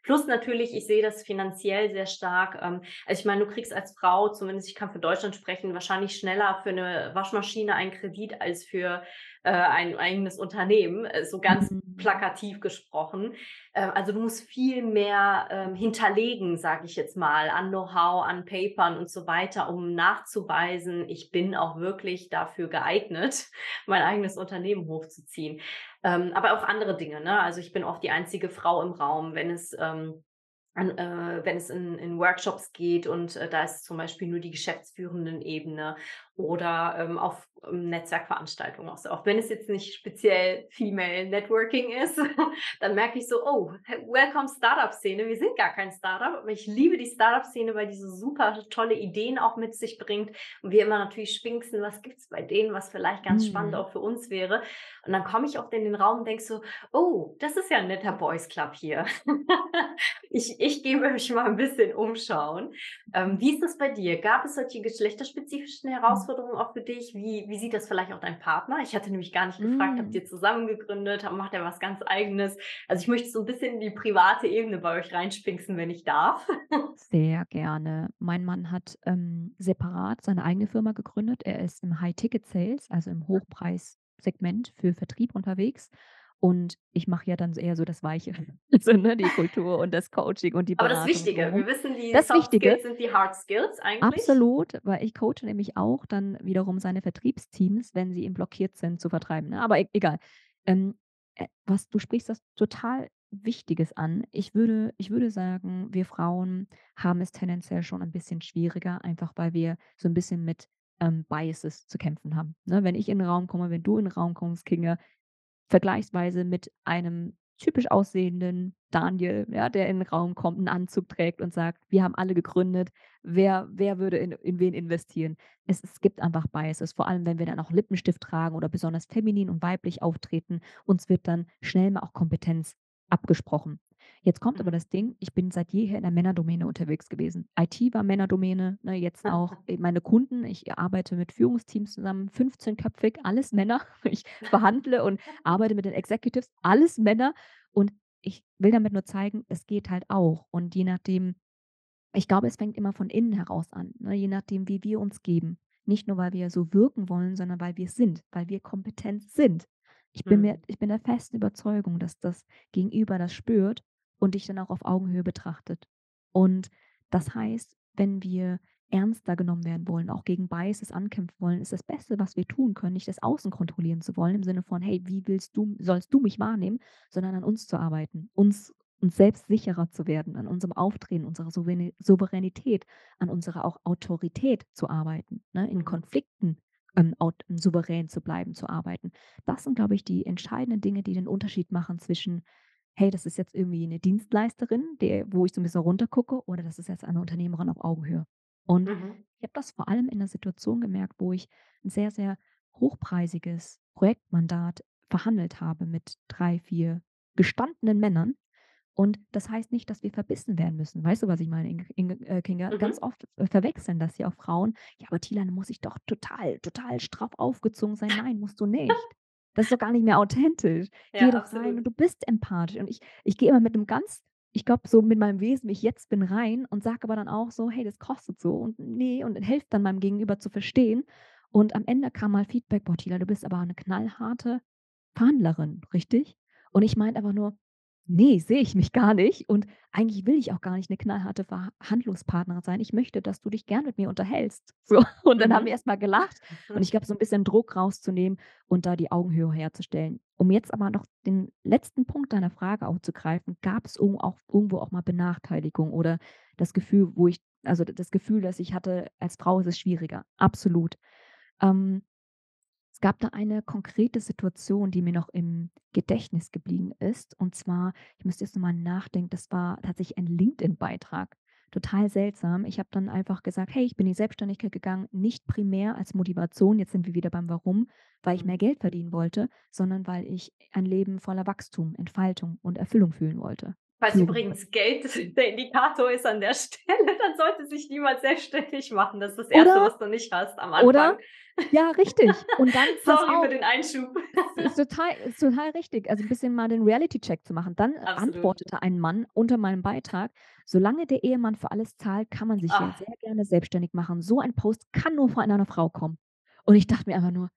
Plus natürlich, ich sehe das finanziell sehr stark. Ähm, also ich meine, du kriegst als Frau, zumindest ich kann für Deutschland sprechen, wahrscheinlich schneller für eine Waschmaschine einen Kredit als für äh, ein eigenes Unternehmen, äh, so ganz Mhm. plakativ gesprochen. Ähm, also du musst viel mehr ähm, hinterlegen, sage ich jetzt mal, an Know-how, an Papern und so weiter, um nachzuweisen, ich bin auch wirklich dafür geeignet, mein eigenes Unternehmen hochzuziehen. Ähm, aber auch andere Dinge. Ne? Also ich bin oft die einzige Frau im Raum, wenn es ähm, an, äh, wenn es in, in Workshops geht und äh, da ist zum Beispiel nur die geschäftsführenden Ebene oder ähm, auf Netzwerkveranstaltungen auch so. Auch wenn es jetzt nicht speziell Female Networking ist, dann merke ich so, oh, welcome Startup-Szene. Wir sind gar kein Startup, aber ich liebe die Startup-Szene, weil die so super tolle Ideen auch mit sich bringt und wir immer natürlich spinksen, was gibt es bei denen, was vielleicht ganz spannend Mhm. auch für uns wäre. Und dann komme ich oft in den Raum und denke so, oh, das ist ja ein netter Boys Club hier. Ich ich gehe mich mal ein bisschen umschauen. Ähm, wie ist das bei dir? Gab es solche geschlechterspezifischen Mhm. Herausforderungen auch für dich? Wie wie sieht das vielleicht auch dein Partner? Ich hatte nämlich gar nicht gefragt, habt Mhm. ihr zusammen gegründet? Macht er was ganz Eigenes? Also, ich möchte so ein bisschen in die private Ebene bei euch reinspinksen, wenn ich darf. Sehr gerne. Mein Mann hat, ähm, separat seine eigene Firma gegründet. Er ist im High-Ticket-Sales, also im Hochpreissegment für Vertrieb unterwegs. Und ich mache ja dann eher so das Weiche, also, ne, die Kultur und das Coaching und die Aber das Beratung Wichtige, wir wissen, die Das Soft Wichtige Skills sind die Hard Skills eigentlich. absolut, weil ich coache nämlich auch dann wiederum seine Vertriebsteams, wenn sie eben blockiert sind zu vertreiben, ne? Aber e egal. Ähm, äh, was du sprichst das total Wichtiges an. Ich würde ich würde sagen, wir Frauen haben es tendenziell schon ein bisschen schwieriger, einfach weil wir so ein bisschen mit, ähm, Biases zu kämpfen haben, ne? Wenn ich in 'n Raum komme, wenn du in 'n Raum kommst, Kinga, vergleichsweise mit einem typisch aussehenden Daniel, ja, der in 'n Raum kommt, 'n Anzug trägt und sagt: „Wir haben alle gegründet. Wer wer würde in in wen investieren?“ Es es gibt einfach Biases, vor allem, wenn wir dann auch Lippenstift tragen oder besonders feminin und weiblich auftreten. Uns wird dann schnell mal auch Kompetenz abgesprochen. Jetzt kommt aber Mhm. das Ding, ich bin seit jeher in der Männerdomäne unterwegs gewesen. IT war Männerdomäne, ne, jetzt auch, äh, meine Kunden. Ich arbeite mit Führungsteams zusammen, 15-köpfig, alles Männer. Ich verhandle und arbeite mit den Executives, alles Männer. Und ich will damit nur zeigen, es geht halt auch. Und je nachdem ich glaube, es fängt immer von innen heraus an, ne, je nachdem, wie wir uns geben. Nicht nur, weil wir so wirken wollen, sondern weil wir sind, weil wir kompetent sind. Ich bin mir Mhm. ich bin der festen Überzeugung, dass das Gegenüber das spürt und dich dann auch auf Augenhöhe betrachtet. Und das heißt, wenn wir ernster genommen werden wollen, auch gegen Biases ankämpfen wollen, ist das Beste, was wir tun können, nicht das Außen kontrollieren zu wollen, im Sinne von: „Hey, wie willst du sollst du mich wahrnehmen?“, sondern an uns zu arbeiten, uns uns selbst sicherer zu werden, an unserem Auftreten, unserer Souveräni Souveränität, an unserer auch Autorität zu arbeiten, ne, in Mhm. Konflikten, ähm, aut souverän zu bleiben, zu arbeiten. Das sind, glaube ich, die entscheidenden Dinge, die den Unterschied machen zwischen: „Hey, das ist jetzt irgendwie 'ne Dienstleisterin, der wo ich so 'n bisschen runtergucke, oder das ist jetzt eine Unternehmerin auf Augenhöhe.“ Und Mhm. ich habe das vor allem in 'ner Situation gemerkt, wo ich 'n sehr, sehr hochpreisiges Projektmandat verhandelt habe mit 3, 4 gestandenen Männern. Und das heißt nicht, dass wir verbissen werden müssen. Weißt du, was ich meine, Ing Inge äh, Kinga? Ganz Mhm. oft, äh, verwechseln das ja auch Frauen: „Ja, aber Tilan, muss ich doch total total straff aufgezogen sein.“ Nein, musst du nicht. Das ist doch gar nicht mehr authentisch. Geh Ja, doch rein absolut. und du bist empathisch. Und ich ich gehe immer mit 'nem ganz ich glaube, so mit meinem Wesen, wie ich jetzt bin, rein und sage aber dann auch so: „Hey, das kostet so und nee“ und helfe dann meinem Gegenüber zu verstehen. Und am Ende kam mal Feedback: „Boah, Tila, du bist aber eine knallharte Verhandlerin, richtig?“ Und ich meinte einfach nur: „Ne, sehe ich mich gar nicht und eigentlich will ich auch gar nicht 'ne knallharte Verhandlungspartnerin sein. Ich möchte, dass du dich gern mit mir unterhältst.“ So, und dann haben wir Mhm. erst mal gelacht und ich glaube, so 'n bisschen Druck rauszunehmen und da die Augenhöhe herzustellen. Um jetzt aber noch den letzten Punkt deiner Frage aufzugreifen, irgend auch irgendwo auch mal Benachteiligung oder das Gefühl, wo ich also, das Gefühl, das ich hatte, als Frau ist es schwieriger. Absolut. Ähm, es gab da eine konkrete Situation, die mir noch im Gedächtnis geblieben ist. Und zwar, ich müsste jetzt noch mal nachdenken, das war tatsächlich ein LinkedIn-Beitrag. Total seltsam. Ich habe dann einfach gesagt: „Hey, ich bin in die Selbstständigkeit gegangen, nicht primär als Motivation“, jetzt sind wir wieder beim Warum, weil ich mehr Mhm. Geld verdienen wollte, sondern weil ich ein Leben voller Wachstum, Entfaltung und Erfüllung fühlen wollte Führen wollte. übrigens Geld der Indikator ist an der Stelle, dann sollte sich niemand selbstständig machen. Das ist das Erste, Oder was du nicht hast am oder? Anfang. Ja, richtig. Und dann Sorry für auf den Einschub. Ist total ist total richtig, also 'n bisschen mal den Reality-Check zu machen. Dann Absolut. antwortete ein Mann unter meinem Beitrag: „Solange der Ehemann für alles zahlt, kann man sich ja Ah. sehr gerne selbstständig machen. So ein Post kann nur von einer Frau kommen.“ Und ich dachte mir einfach nur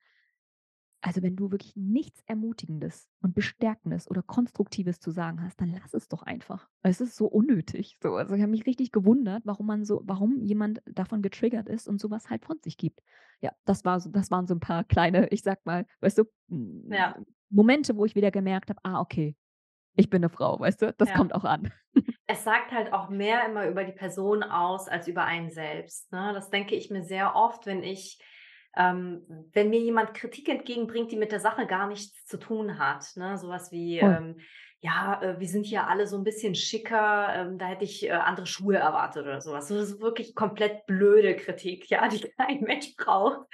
„Also, wenn du wirklich nichts Ermutigendes und Bestärkendes oder Konstruktives zu sagen hast, dann lass es doch einfach.“ Es ist so unnötig, so. Also, ich habe mich richtig gewundert, warum man so warum jemand davon getriggert ist und so was halt von sich gibt. Ja, das war so das waren so 'n paar kleine, ich sage mal, weißt du, Ja. Momente, wo ich wieder gemerkt habe: „Ah, okay, ich bin 'ne Frau“, weißt du? Das Ja. kommt auch an. Es sagt halt auch mehr immer über die Person aus als über einen selbst, ne? Das denke ich mir sehr oft, wenn ich ähm, wenn mir jemand Kritik entgegenbringt, die mit der Sache gar nichts zu tun hat, ne? So was wie, Voll. ähm: „Ja, äh, wir sind hier alle so 'n bisschen schicker, ähm, da hätte ich, äh, andere Schuhe erwartet“ oder so was. So so wirklich komplett blöde Kritik, ja, die kein Mensch braucht,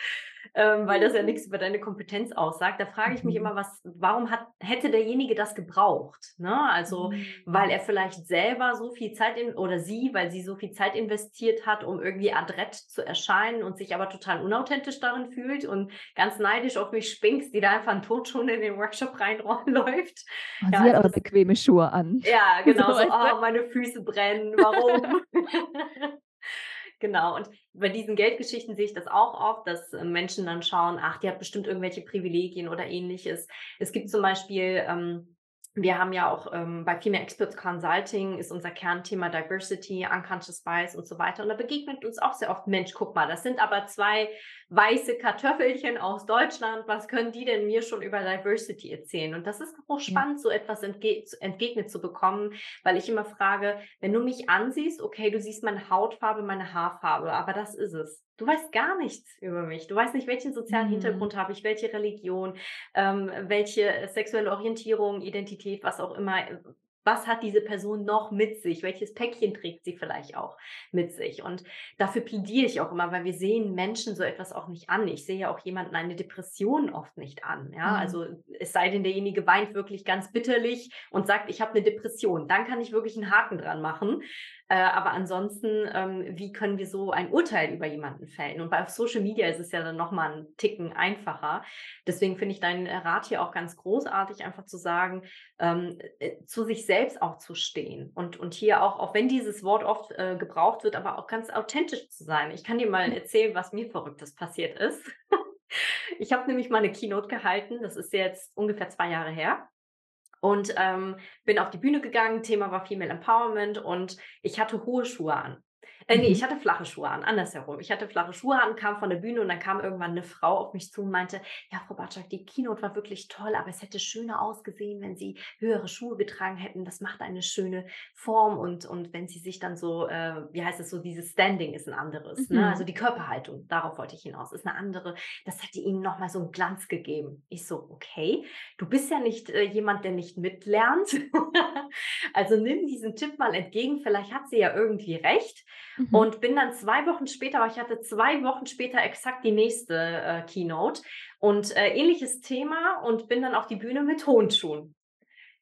ähm, weil das ja nix über deine Kompetenz aussagt. Da frage ich mich Mhm. immer, was warum hat hätte derjenige das gebraucht, ne? Also, weil Mhm. er vielleicht selber so viel Zeit in oder sie, weil sie so viel Zeit investiert hat, um irgendwie adrett zu erscheinen und sich aber total unauthentisch darin fühlt und ganz neidisch auf mich Spinks, die da einfach in Turnschuhen in den Workshop rein ro läuft. Oh, Ja, sie hat also aber das bequeme Schuhe an. Ja, So, genau so: du? „Oh, meine Füße brennen, warum?“ Genau, und bei diesen Geldgeschichten sehe ich das auch oft, dass, äh, Menschen dann schauen: „Ach, die hat bestimmt irgendwelche Privilegien oder Ähnliches.“ Es gibt zum Beispiel ähm, wir haben ja auch, ähm bei Female Experts Consulting ist unser Kernthema Diversity, Unconscious Bias und so weiter. Und da begegnet uns auch sehr oft: „Mensch, guck mal, das sind aber 2 weiße Kartoffelchen aus Deutschland. Was können die denn mir schon über Diversity erzählen?“ Und das ist Ja. hochspannend, so etwas entge entgegnet zu bekommen, weil ich immer frage: „Wenn du mich ansiehst, okay, du siehst meine Hautfarbe, meine Haarfarbe, aber das ist es. Du weißt gar nichts über mich. Du weißt nicht, welchen sozialen Mhm. Hintergrund habe ich, welche Religion, ähm, welche sexuelle Orientierung, Identität, was auch immer. Äh, was hat diese Person noch mit sich? Welches Päckchen trägt sie vielleicht auch mit sich?“ Und dafür plädiere ich auch immer, weil wir sehen Menschen so etwas auch nicht an. Ich sehe ja auch jemanden eine Depression oft nicht an, ja? Mhm. Also, es sei denn, derjenige weint wirklich ganz bitterlich und sagt: „Ich habe 'ne Depression.“ Dann kann ich wirklich 'n Haken dran machen. Äh, aber ansonsten, ähm, wie können wir so ein Urteil über jemanden fällen? Und bei auf Social Media ist es ja dann noch mal 'n Ticken einfacher. Deswegen finde ich deinen, Rat hier auch ganz großartig, einfach zu sagen, ähm, äh, zu sich selbst auch zu stehen und und hier auch auch wenn dieses Wort oft, äh, gebraucht wird, aber auch ganz authentisch zu sein. Ich kann dir mal erzählen, was mir Verrücktes passiert ist. Ich habe nämlich mal 'ne Keynote gehalten, das ist jetzt ungefähr 2 Jahre her und, ähm, bin auf die Bühne gegangen. Thema war Female Empowerment und ich hatte hohe Schuhe an. Äh, ne, ich hatte flache Schuhe an, andersherum. Ich hatte flache Schuhe an, kam von der Bühne und dann kam irgendwann 'ne Frau auf mich zu und meinte: „Ja, Frau Bartschak, die Keynote war wirklich toll, aber es hätte schöner ausgesehen, wenn Sie höhere Schuhe getragen hätten. Das macht eine schöne Form und und wenn Sie sich dann so, äh“ wie heißt es so, dieses Standing ist 'n anderes, ne? Also, Mhm. die Körperhaltung, darauf wollte ich hinaus, ist 'ne andere. Das hätte Ihnen noch mal so 'n Glanz gegeben. Ich so: „Okay, du bist ja nicht, äh, jemand, der nicht mitlernt. Also, nimm diesen Tipp mal entgegen, vielleicht hat sie ja irgendwie recht.“ Mhm. Und bin dann 2 Wochen später aber ich hatte 2 Wochen später exakt die nächste, äh, Keynote und, äh, ähnliches Thema und bin dann auf die Bühne mit hohen.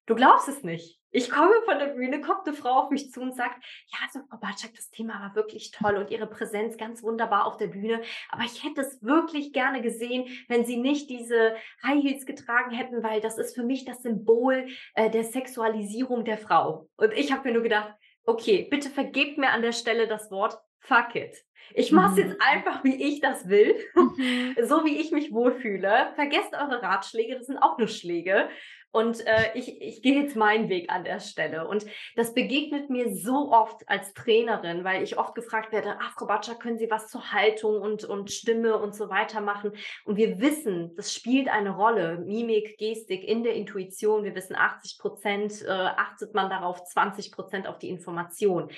Du glaubst es nicht. Ich komme von der Bühne, kommt eine Frau auf mich zu und sagt, ja, also Frau Bartschak, das Thema war wirklich toll und Ihre Präsenz ganz wunderbar auf der Bühne. Aber ich hätte es wirklich gerne gesehen, wenn Sie nicht diese High Heels getragen hätten, weil das ist für mich das Symbol äh, der Sexualisierung der Frau. Und ich habe mir nur gedacht, okay, bitte vergebt mir an der Stelle das Wort fuck it. Ich mache es jetzt mhm. einfach, wie ich das will, mhm. so wie ich mich wohlfühle. Vergesst eure Ratschläge, das sind auch nur Schläge. Und äh, ich, ich gehe jetzt meinen Weg an der Stelle. Und das begegnet mir so oft als Trainerin, weil ich oft gefragt werde, ach, Frau Batscher, können Sie was zur Haltung und, und Stimme und so weiter machen? Und wir wissen, das spielt eine Rolle. Mimik, Gestik in der Intuition. Wir wissen, 80 Prozent äh, achtet man darauf, 20 Prozent auf die Information.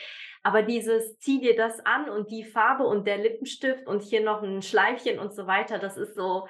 Aber dieses, zieh dir das an und die Farbe und der Lippenstift und hier noch ein Schleifchen und so weiter, das ist so,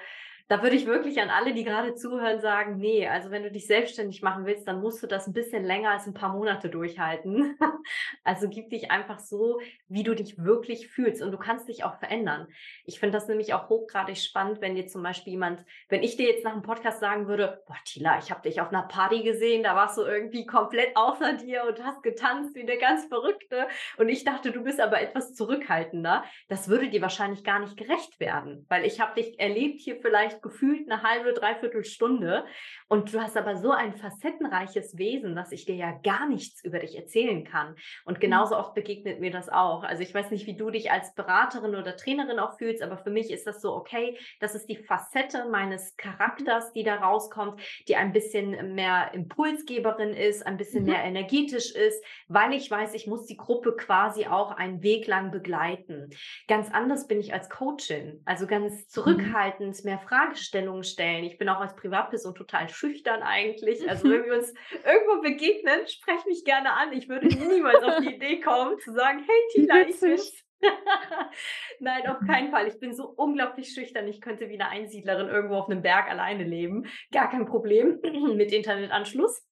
da würde ich wirklich an alle, die gerade zuhören, sagen, nee, also wenn du dich selbstständig machen willst, dann musst du das ein bisschen länger als ein paar Monate durchhalten. also gib dich einfach so, wie du dich wirklich fühlst und du kannst dich auch verändern. Ich finde das nämlich auch hochgradig spannend, wenn dir zum Beispiel jemand, wenn ich dir jetzt nach dem Podcast sagen würde, boah, Tila, ich habe dich auf einer Party gesehen, da warst du irgendwie komplett außer dir und hast getanzt wie eine ganz Verrückte und ich dachte, du bist aber etwas zurückhaltender. Das würde dir wahrscheinlich gar nicht gerecht werden, weil ich habe dich erlebt hier vielleicht gefühlt eine halbe, dreiviertel Stunde. Und du hast aber so ein facettenreiches Wesen, dass ich dir ja gar nichts über dich erzählen kann. Und mhm. genauso oft begegnet mir das auch. Also ich weiß nicht, wie du dich als Beraterin oder Trainerin auch fühlst, aber für mich ist das so, okay, das ist die Facette meines Charakters, die da rauskommt, die ein bisschen mehr Impulsgeberin ist, ein bisschen mhm. mehr energetisch ist, weil ich weiß, ich muss die Gruppe quasi auch einen Weg lang begleiten. Ganz anders bin ich als Coachin, also ganz mhm. zurückhaltend, mehr Fragen Fragestellungen stellen. Ich bin auch als Privatperson total schüchtern eigentlich. Also wenn wir uns irgendwo begegnen, sprech mich gerne an. Ich würde niemals auf die Idee kommen zu sagen, hey Tina, ich bin's. Nein, auf keinen Fall. Ich bin so unglaublich schüchtern. Ich könnte wie eine Einsiedlerin irgendwo auf einem Berg alleine leben. Gar kein Problem mit Internetanschluss.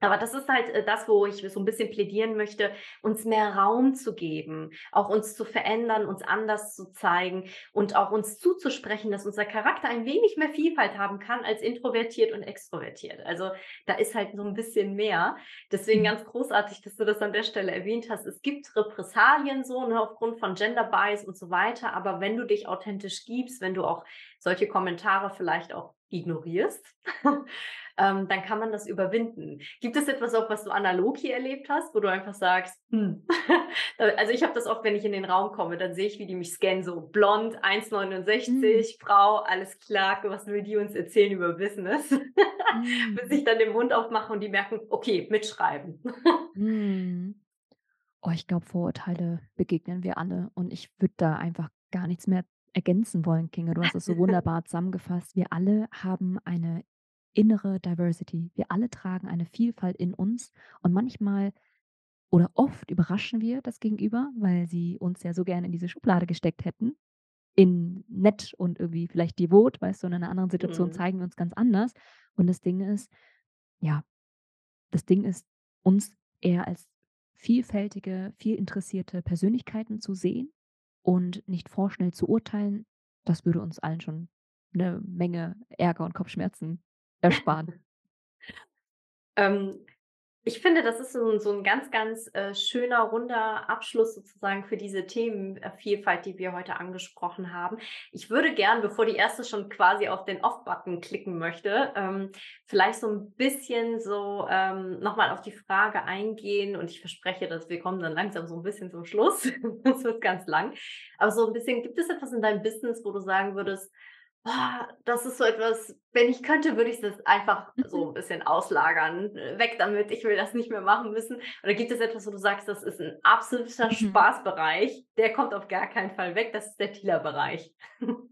Aber das ist halt äh, das, wo ich so ein bisschen plädieren möchte, uns mehr Raum zu geben, auch uns zu verändern, uns anders zu zeigen und auch uns zuzusprechen, dass unser Charakter ein wenig mehr Vielfalt haben kann als introvertiert und extrovertiert. Also da ist halt so ein bisschen mehr. Deswegen mhm. ganz großartig, dass du das an der Stelle erwähnt hast. Es gibt Repressalien so ne, aufgrund von Gender Bias und so weiter. Aber wenn du dich authentisch gibst, wenn du auch solche Kommentare vielleicht auch ignorierst, ähm, dann kann man das überwinden. Gibt es etwas auch, was du analog hier erlebt hast, wo du einfach sagst, hm. also ich habe das oft, wenn ich in den Raum komme, dann sehe ich, wie die mich scannen, so blond, 1,69, hm. Frau, alles klar, was will die uns erzählen über Business? Hm. Bis ich dann den Mund aufmache und die merken, okay, mitschreiben. hm. Oh, ich glaube, Vorurteile begegnen wir alle und ich würde da einfach gar nichts mehr ergänzen wollen, Kinga. Du hast es so wunderbar zusammengefasst. Wir alle haben eine innere Diversity. Wir alle tragen eine Vielfalt in uns und manchmal oder oft überraschen wir das Gegenüber, weil sie uns ja so gerne in diese Schublade gesteckt hätten. In nett und irgendwie vielleicht devot, weißt du, in einer anderen Situation mhm. zeigen wir uns ganz anders. Und das Ding ist, ja, das Ding ist, uns eher als vielfältige, viel interessierte Persönlichkeiten zu sehen und nicht vorschnell zu urteilen, das würde uns allen schon eine Menge Ärger und Kopfschmerzen ersparen. ähm, ich finde, das ist so, ein ganz, ganz äh, schöner, runder Abschluss sozusagen für diese Themenvielfalt, die wir heute angesprochen haben. Ich würde gern, bevor die erste schon quasi auf den Off-Button klicken möchte, ähm, vielleicht so ein bisschen so ähm, nochmal auf die Frage eingehen und ich verspreche, dass wir kommen dann langsam so ein bisschen zum Schluss. das wird ganz lang. Aber so ein bisschen, gibt es etwas in deinem Business, wo du sagen würdest, das ist so etwas, wenn ich könnte, würde ich das einfach so ein bisschen auslagern. Äh, weg damit, ich will das nicht mehr machen müssen. Oder gibt es etwas, wo du sagst, das ist ein absoluter mhm. Spaßbereich, der kommt auf gar keinen Fall weg, das ist der Thieler-Bereich.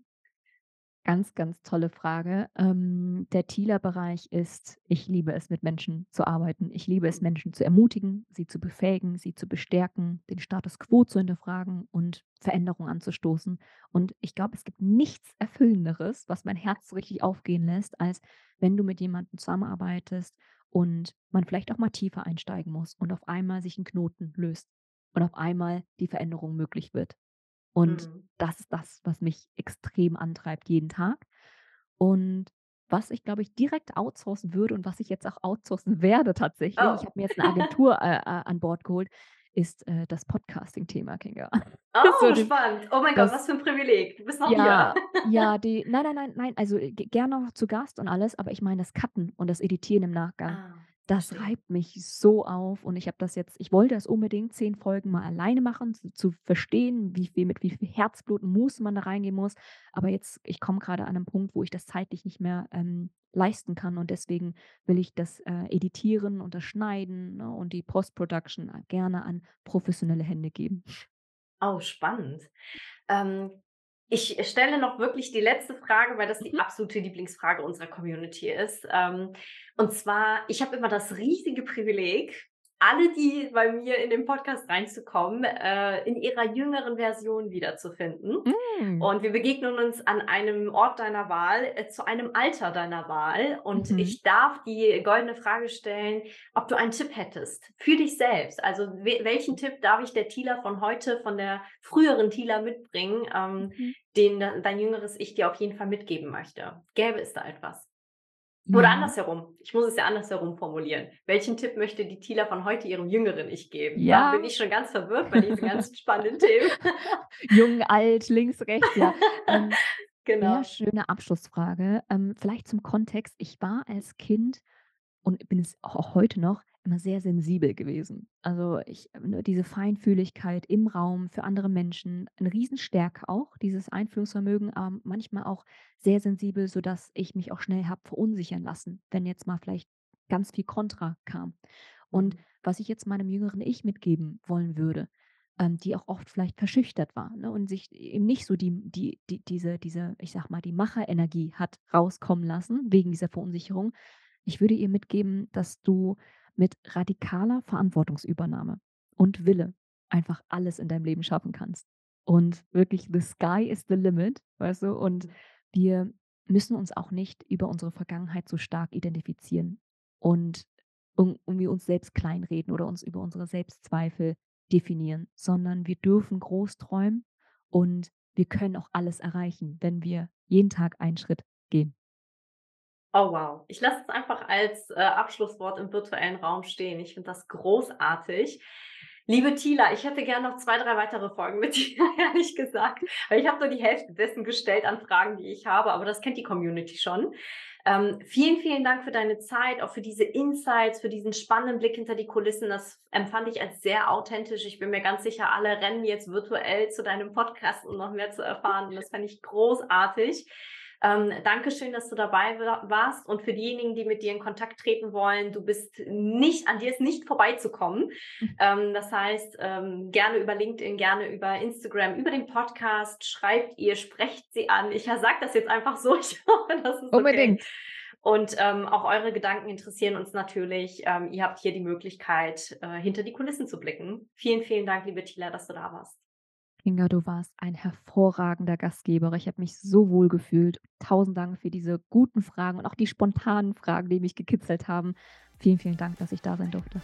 Ganz, ganz tolle Frage. Ähm, der Thieler-Bereich ist, ich liebe es, mit Menschen zu arbeiten. Ich liebe es, Menschen zu ermutigen, sie zu befähigen, sie zu bestärken, den Status quo zu hinterfragen und Veränderungen anzustoßen. Und ich glaube, es gibt nichts Erfüllenderes, was mein Herz so richtig aufgehen lässt, als wenn du mit jemandem zusammenarbeitest und man vielleicht auch mal tiefer einsteigen muss und auf einmal sich ein Knoten löst und auf einmal die Veränderung möglich wird. Und Mhm. das ist das, was mich extrem antreibt jeden Tag. Und was ich, glaube ich, direkt outsourcen würde und was ich jetzt auch outsourcen werde tatsächlich, ich Oh. habe mir jetzt 'ne Agentur, äh, äh, an Bord geholt, ist, äh, das Podcasting-Thema, Kinga. So Oh, die spannend. Oh mein Gott, das was für 'n Privileg. Du bist noch hier. ja, ja, die nein, nein, nein, nein, also, g gerne noch zu Gast und alles, aber ich meine das Cutten und das Editieren im Nachgang, Ah, das reibt mich so auf und ich habe das jetzt ich wollte das unbedingt 10 Folgen mal alleine machen, zu zu verstehen, wie viel mit wie viel Herzblut Muße man da reingehen muss. Aber jetzt ich komme grade an 'nem Punkt, wo ich das zeitlich nicht mehr, ähm, leisten kann und deswegen will ich das, äh, Editieren und das Schneiden, ne, und die Post-Production gerne an professionelle Hände geben. Oh, spannend. Ähm, ich stelle noch wirklich die letzte Frage, weil das die Mhm. absolute Lieblingsfrage unserer Community ist. Ähm, und zwar, ich habe immer das riesige Privileg, alle, die bei mir in den Podcast reinzukommen, äh, in ihrer jüngeren Version wiederzufinden. Hm. Und wir begegnen uns an einem Ort deiner Wahl, äh, zu einem Alter deiner Wahl. Und Mhm. ich darf die goldene Frage stellen, ob du einen Tipp hättest für dich selbst. Also, we welchen Tipp darf ich der Tila von heute, von der früheren Tila mitbringen, ähm, Mhm. den de dein jüngeres Ich dir auf jeden Fall mitgeben möchte? Gäbe es da etwas? Oder Ja. andersherum. Ich muss es ja andersherum formulieren. Welchen Tipp möchte die Tila von heute ihrem jüngeren Ich geben? Da bin Ja. ich schon ganz verwirrt bei diesen ganzen spannenden Themen. Jung, alt, links, rechts, ja. Ähm, sehr Genau. schöne Abschlussfrage. Ähm, vielleicht zum Kontext. Ich war als Kind und bin es auch heute noch immer sehr sensibel gewesen. Also, ich ne, diese Feinfühligkeit im Raum für andere Menschen, 'ne Riesenstärke auch, dieses Einfühlungsvermögen, aber manchmal auch sehr sensibel, sodass ich mich auch schnell habe verunsichern lassen, wenn jetzt mal vielleicht ganz viel Kontra kam. Und Mhm. was ich jetzt meinem jüngeren Ich mitgeben wollen würde, ähm, die auch oft vielleicht verschüchtert war, ne, und sich eben nicht so die die die diese diese, ich sage mal, die Macherenergie hat rauskommen lassen wegen dieser Verunsicherung. Ich würde ihr mitgeben, dass du mit radikaler Verantwortungsübernahme und Wille einfach alles in deinem Leben schaffen kannst. Und wirklich the sky is the limit, weißt du? Und Mhm. wir müssen uns auch nicht über unsere Vergangenheit so stark identifizieren und un irgendwie uns selbst kleinreden oder uns über unsere Selbstzweifel definieren, sondern wir dürfen groß träumen und wir können auch alles erreichen, wenn wir jeden Tag einen Schritt gehen. Oh, wow. Ich lasse es einfach als, äh, Abschlusswort im virtuellen Raum stehen. Ich finde das großartig. Liebe Tila, ich hätte gern noch 2, 3 weitere Folgen mit dir, ehrlich gesagt, weil ich habe nur die Hälfte dessen gestellt an Fragen, die ich habe, aber das kennt die Community schon. Ähm, vielen, vielen Dank für deine Zeit, auch für diese Insights, für diesen spannenden Blick hinter die Kulissen. Das empfand ich als sehr authentisch. Ich bin mir ganz sicher, alle rennen jetzt virtuell zu deinem Podcast, um noch mehr zu erfahren und das fände ich großartig. Ähm, Dankeschön, dass du dabei wa warst und für diejenigen, die mit dir in Kontakt treten wollen, du bist nicht an dir ist nicht vorbeizukommen. Ähm, das heißt, ähm, gerne über LinkedIn, gerne über Instagram, über den Podcast, schreibt ihr, sprecht sie an. Ich, sage das jetzt einfach so, ich hoffe, das ist okay. Unbedingt. Und, ähm, auch eure Gedanken interessieren uns natürlich. Ähm, ihr habt hier die Möglichkeit, äh, hinter die Kulissen zu blicken. Vielen, vielen Dank, liebe Tila, dass du da warst. Kinga, du warst ein hervorragender Gastgeber. Ich habe mich so wohl gefühlt. Tausend Dank für diese guten Fragen und auch die spontanen Fragen, die mich gekitzelt haben. Vielen, vielen Dank, dass ich da sein durfte.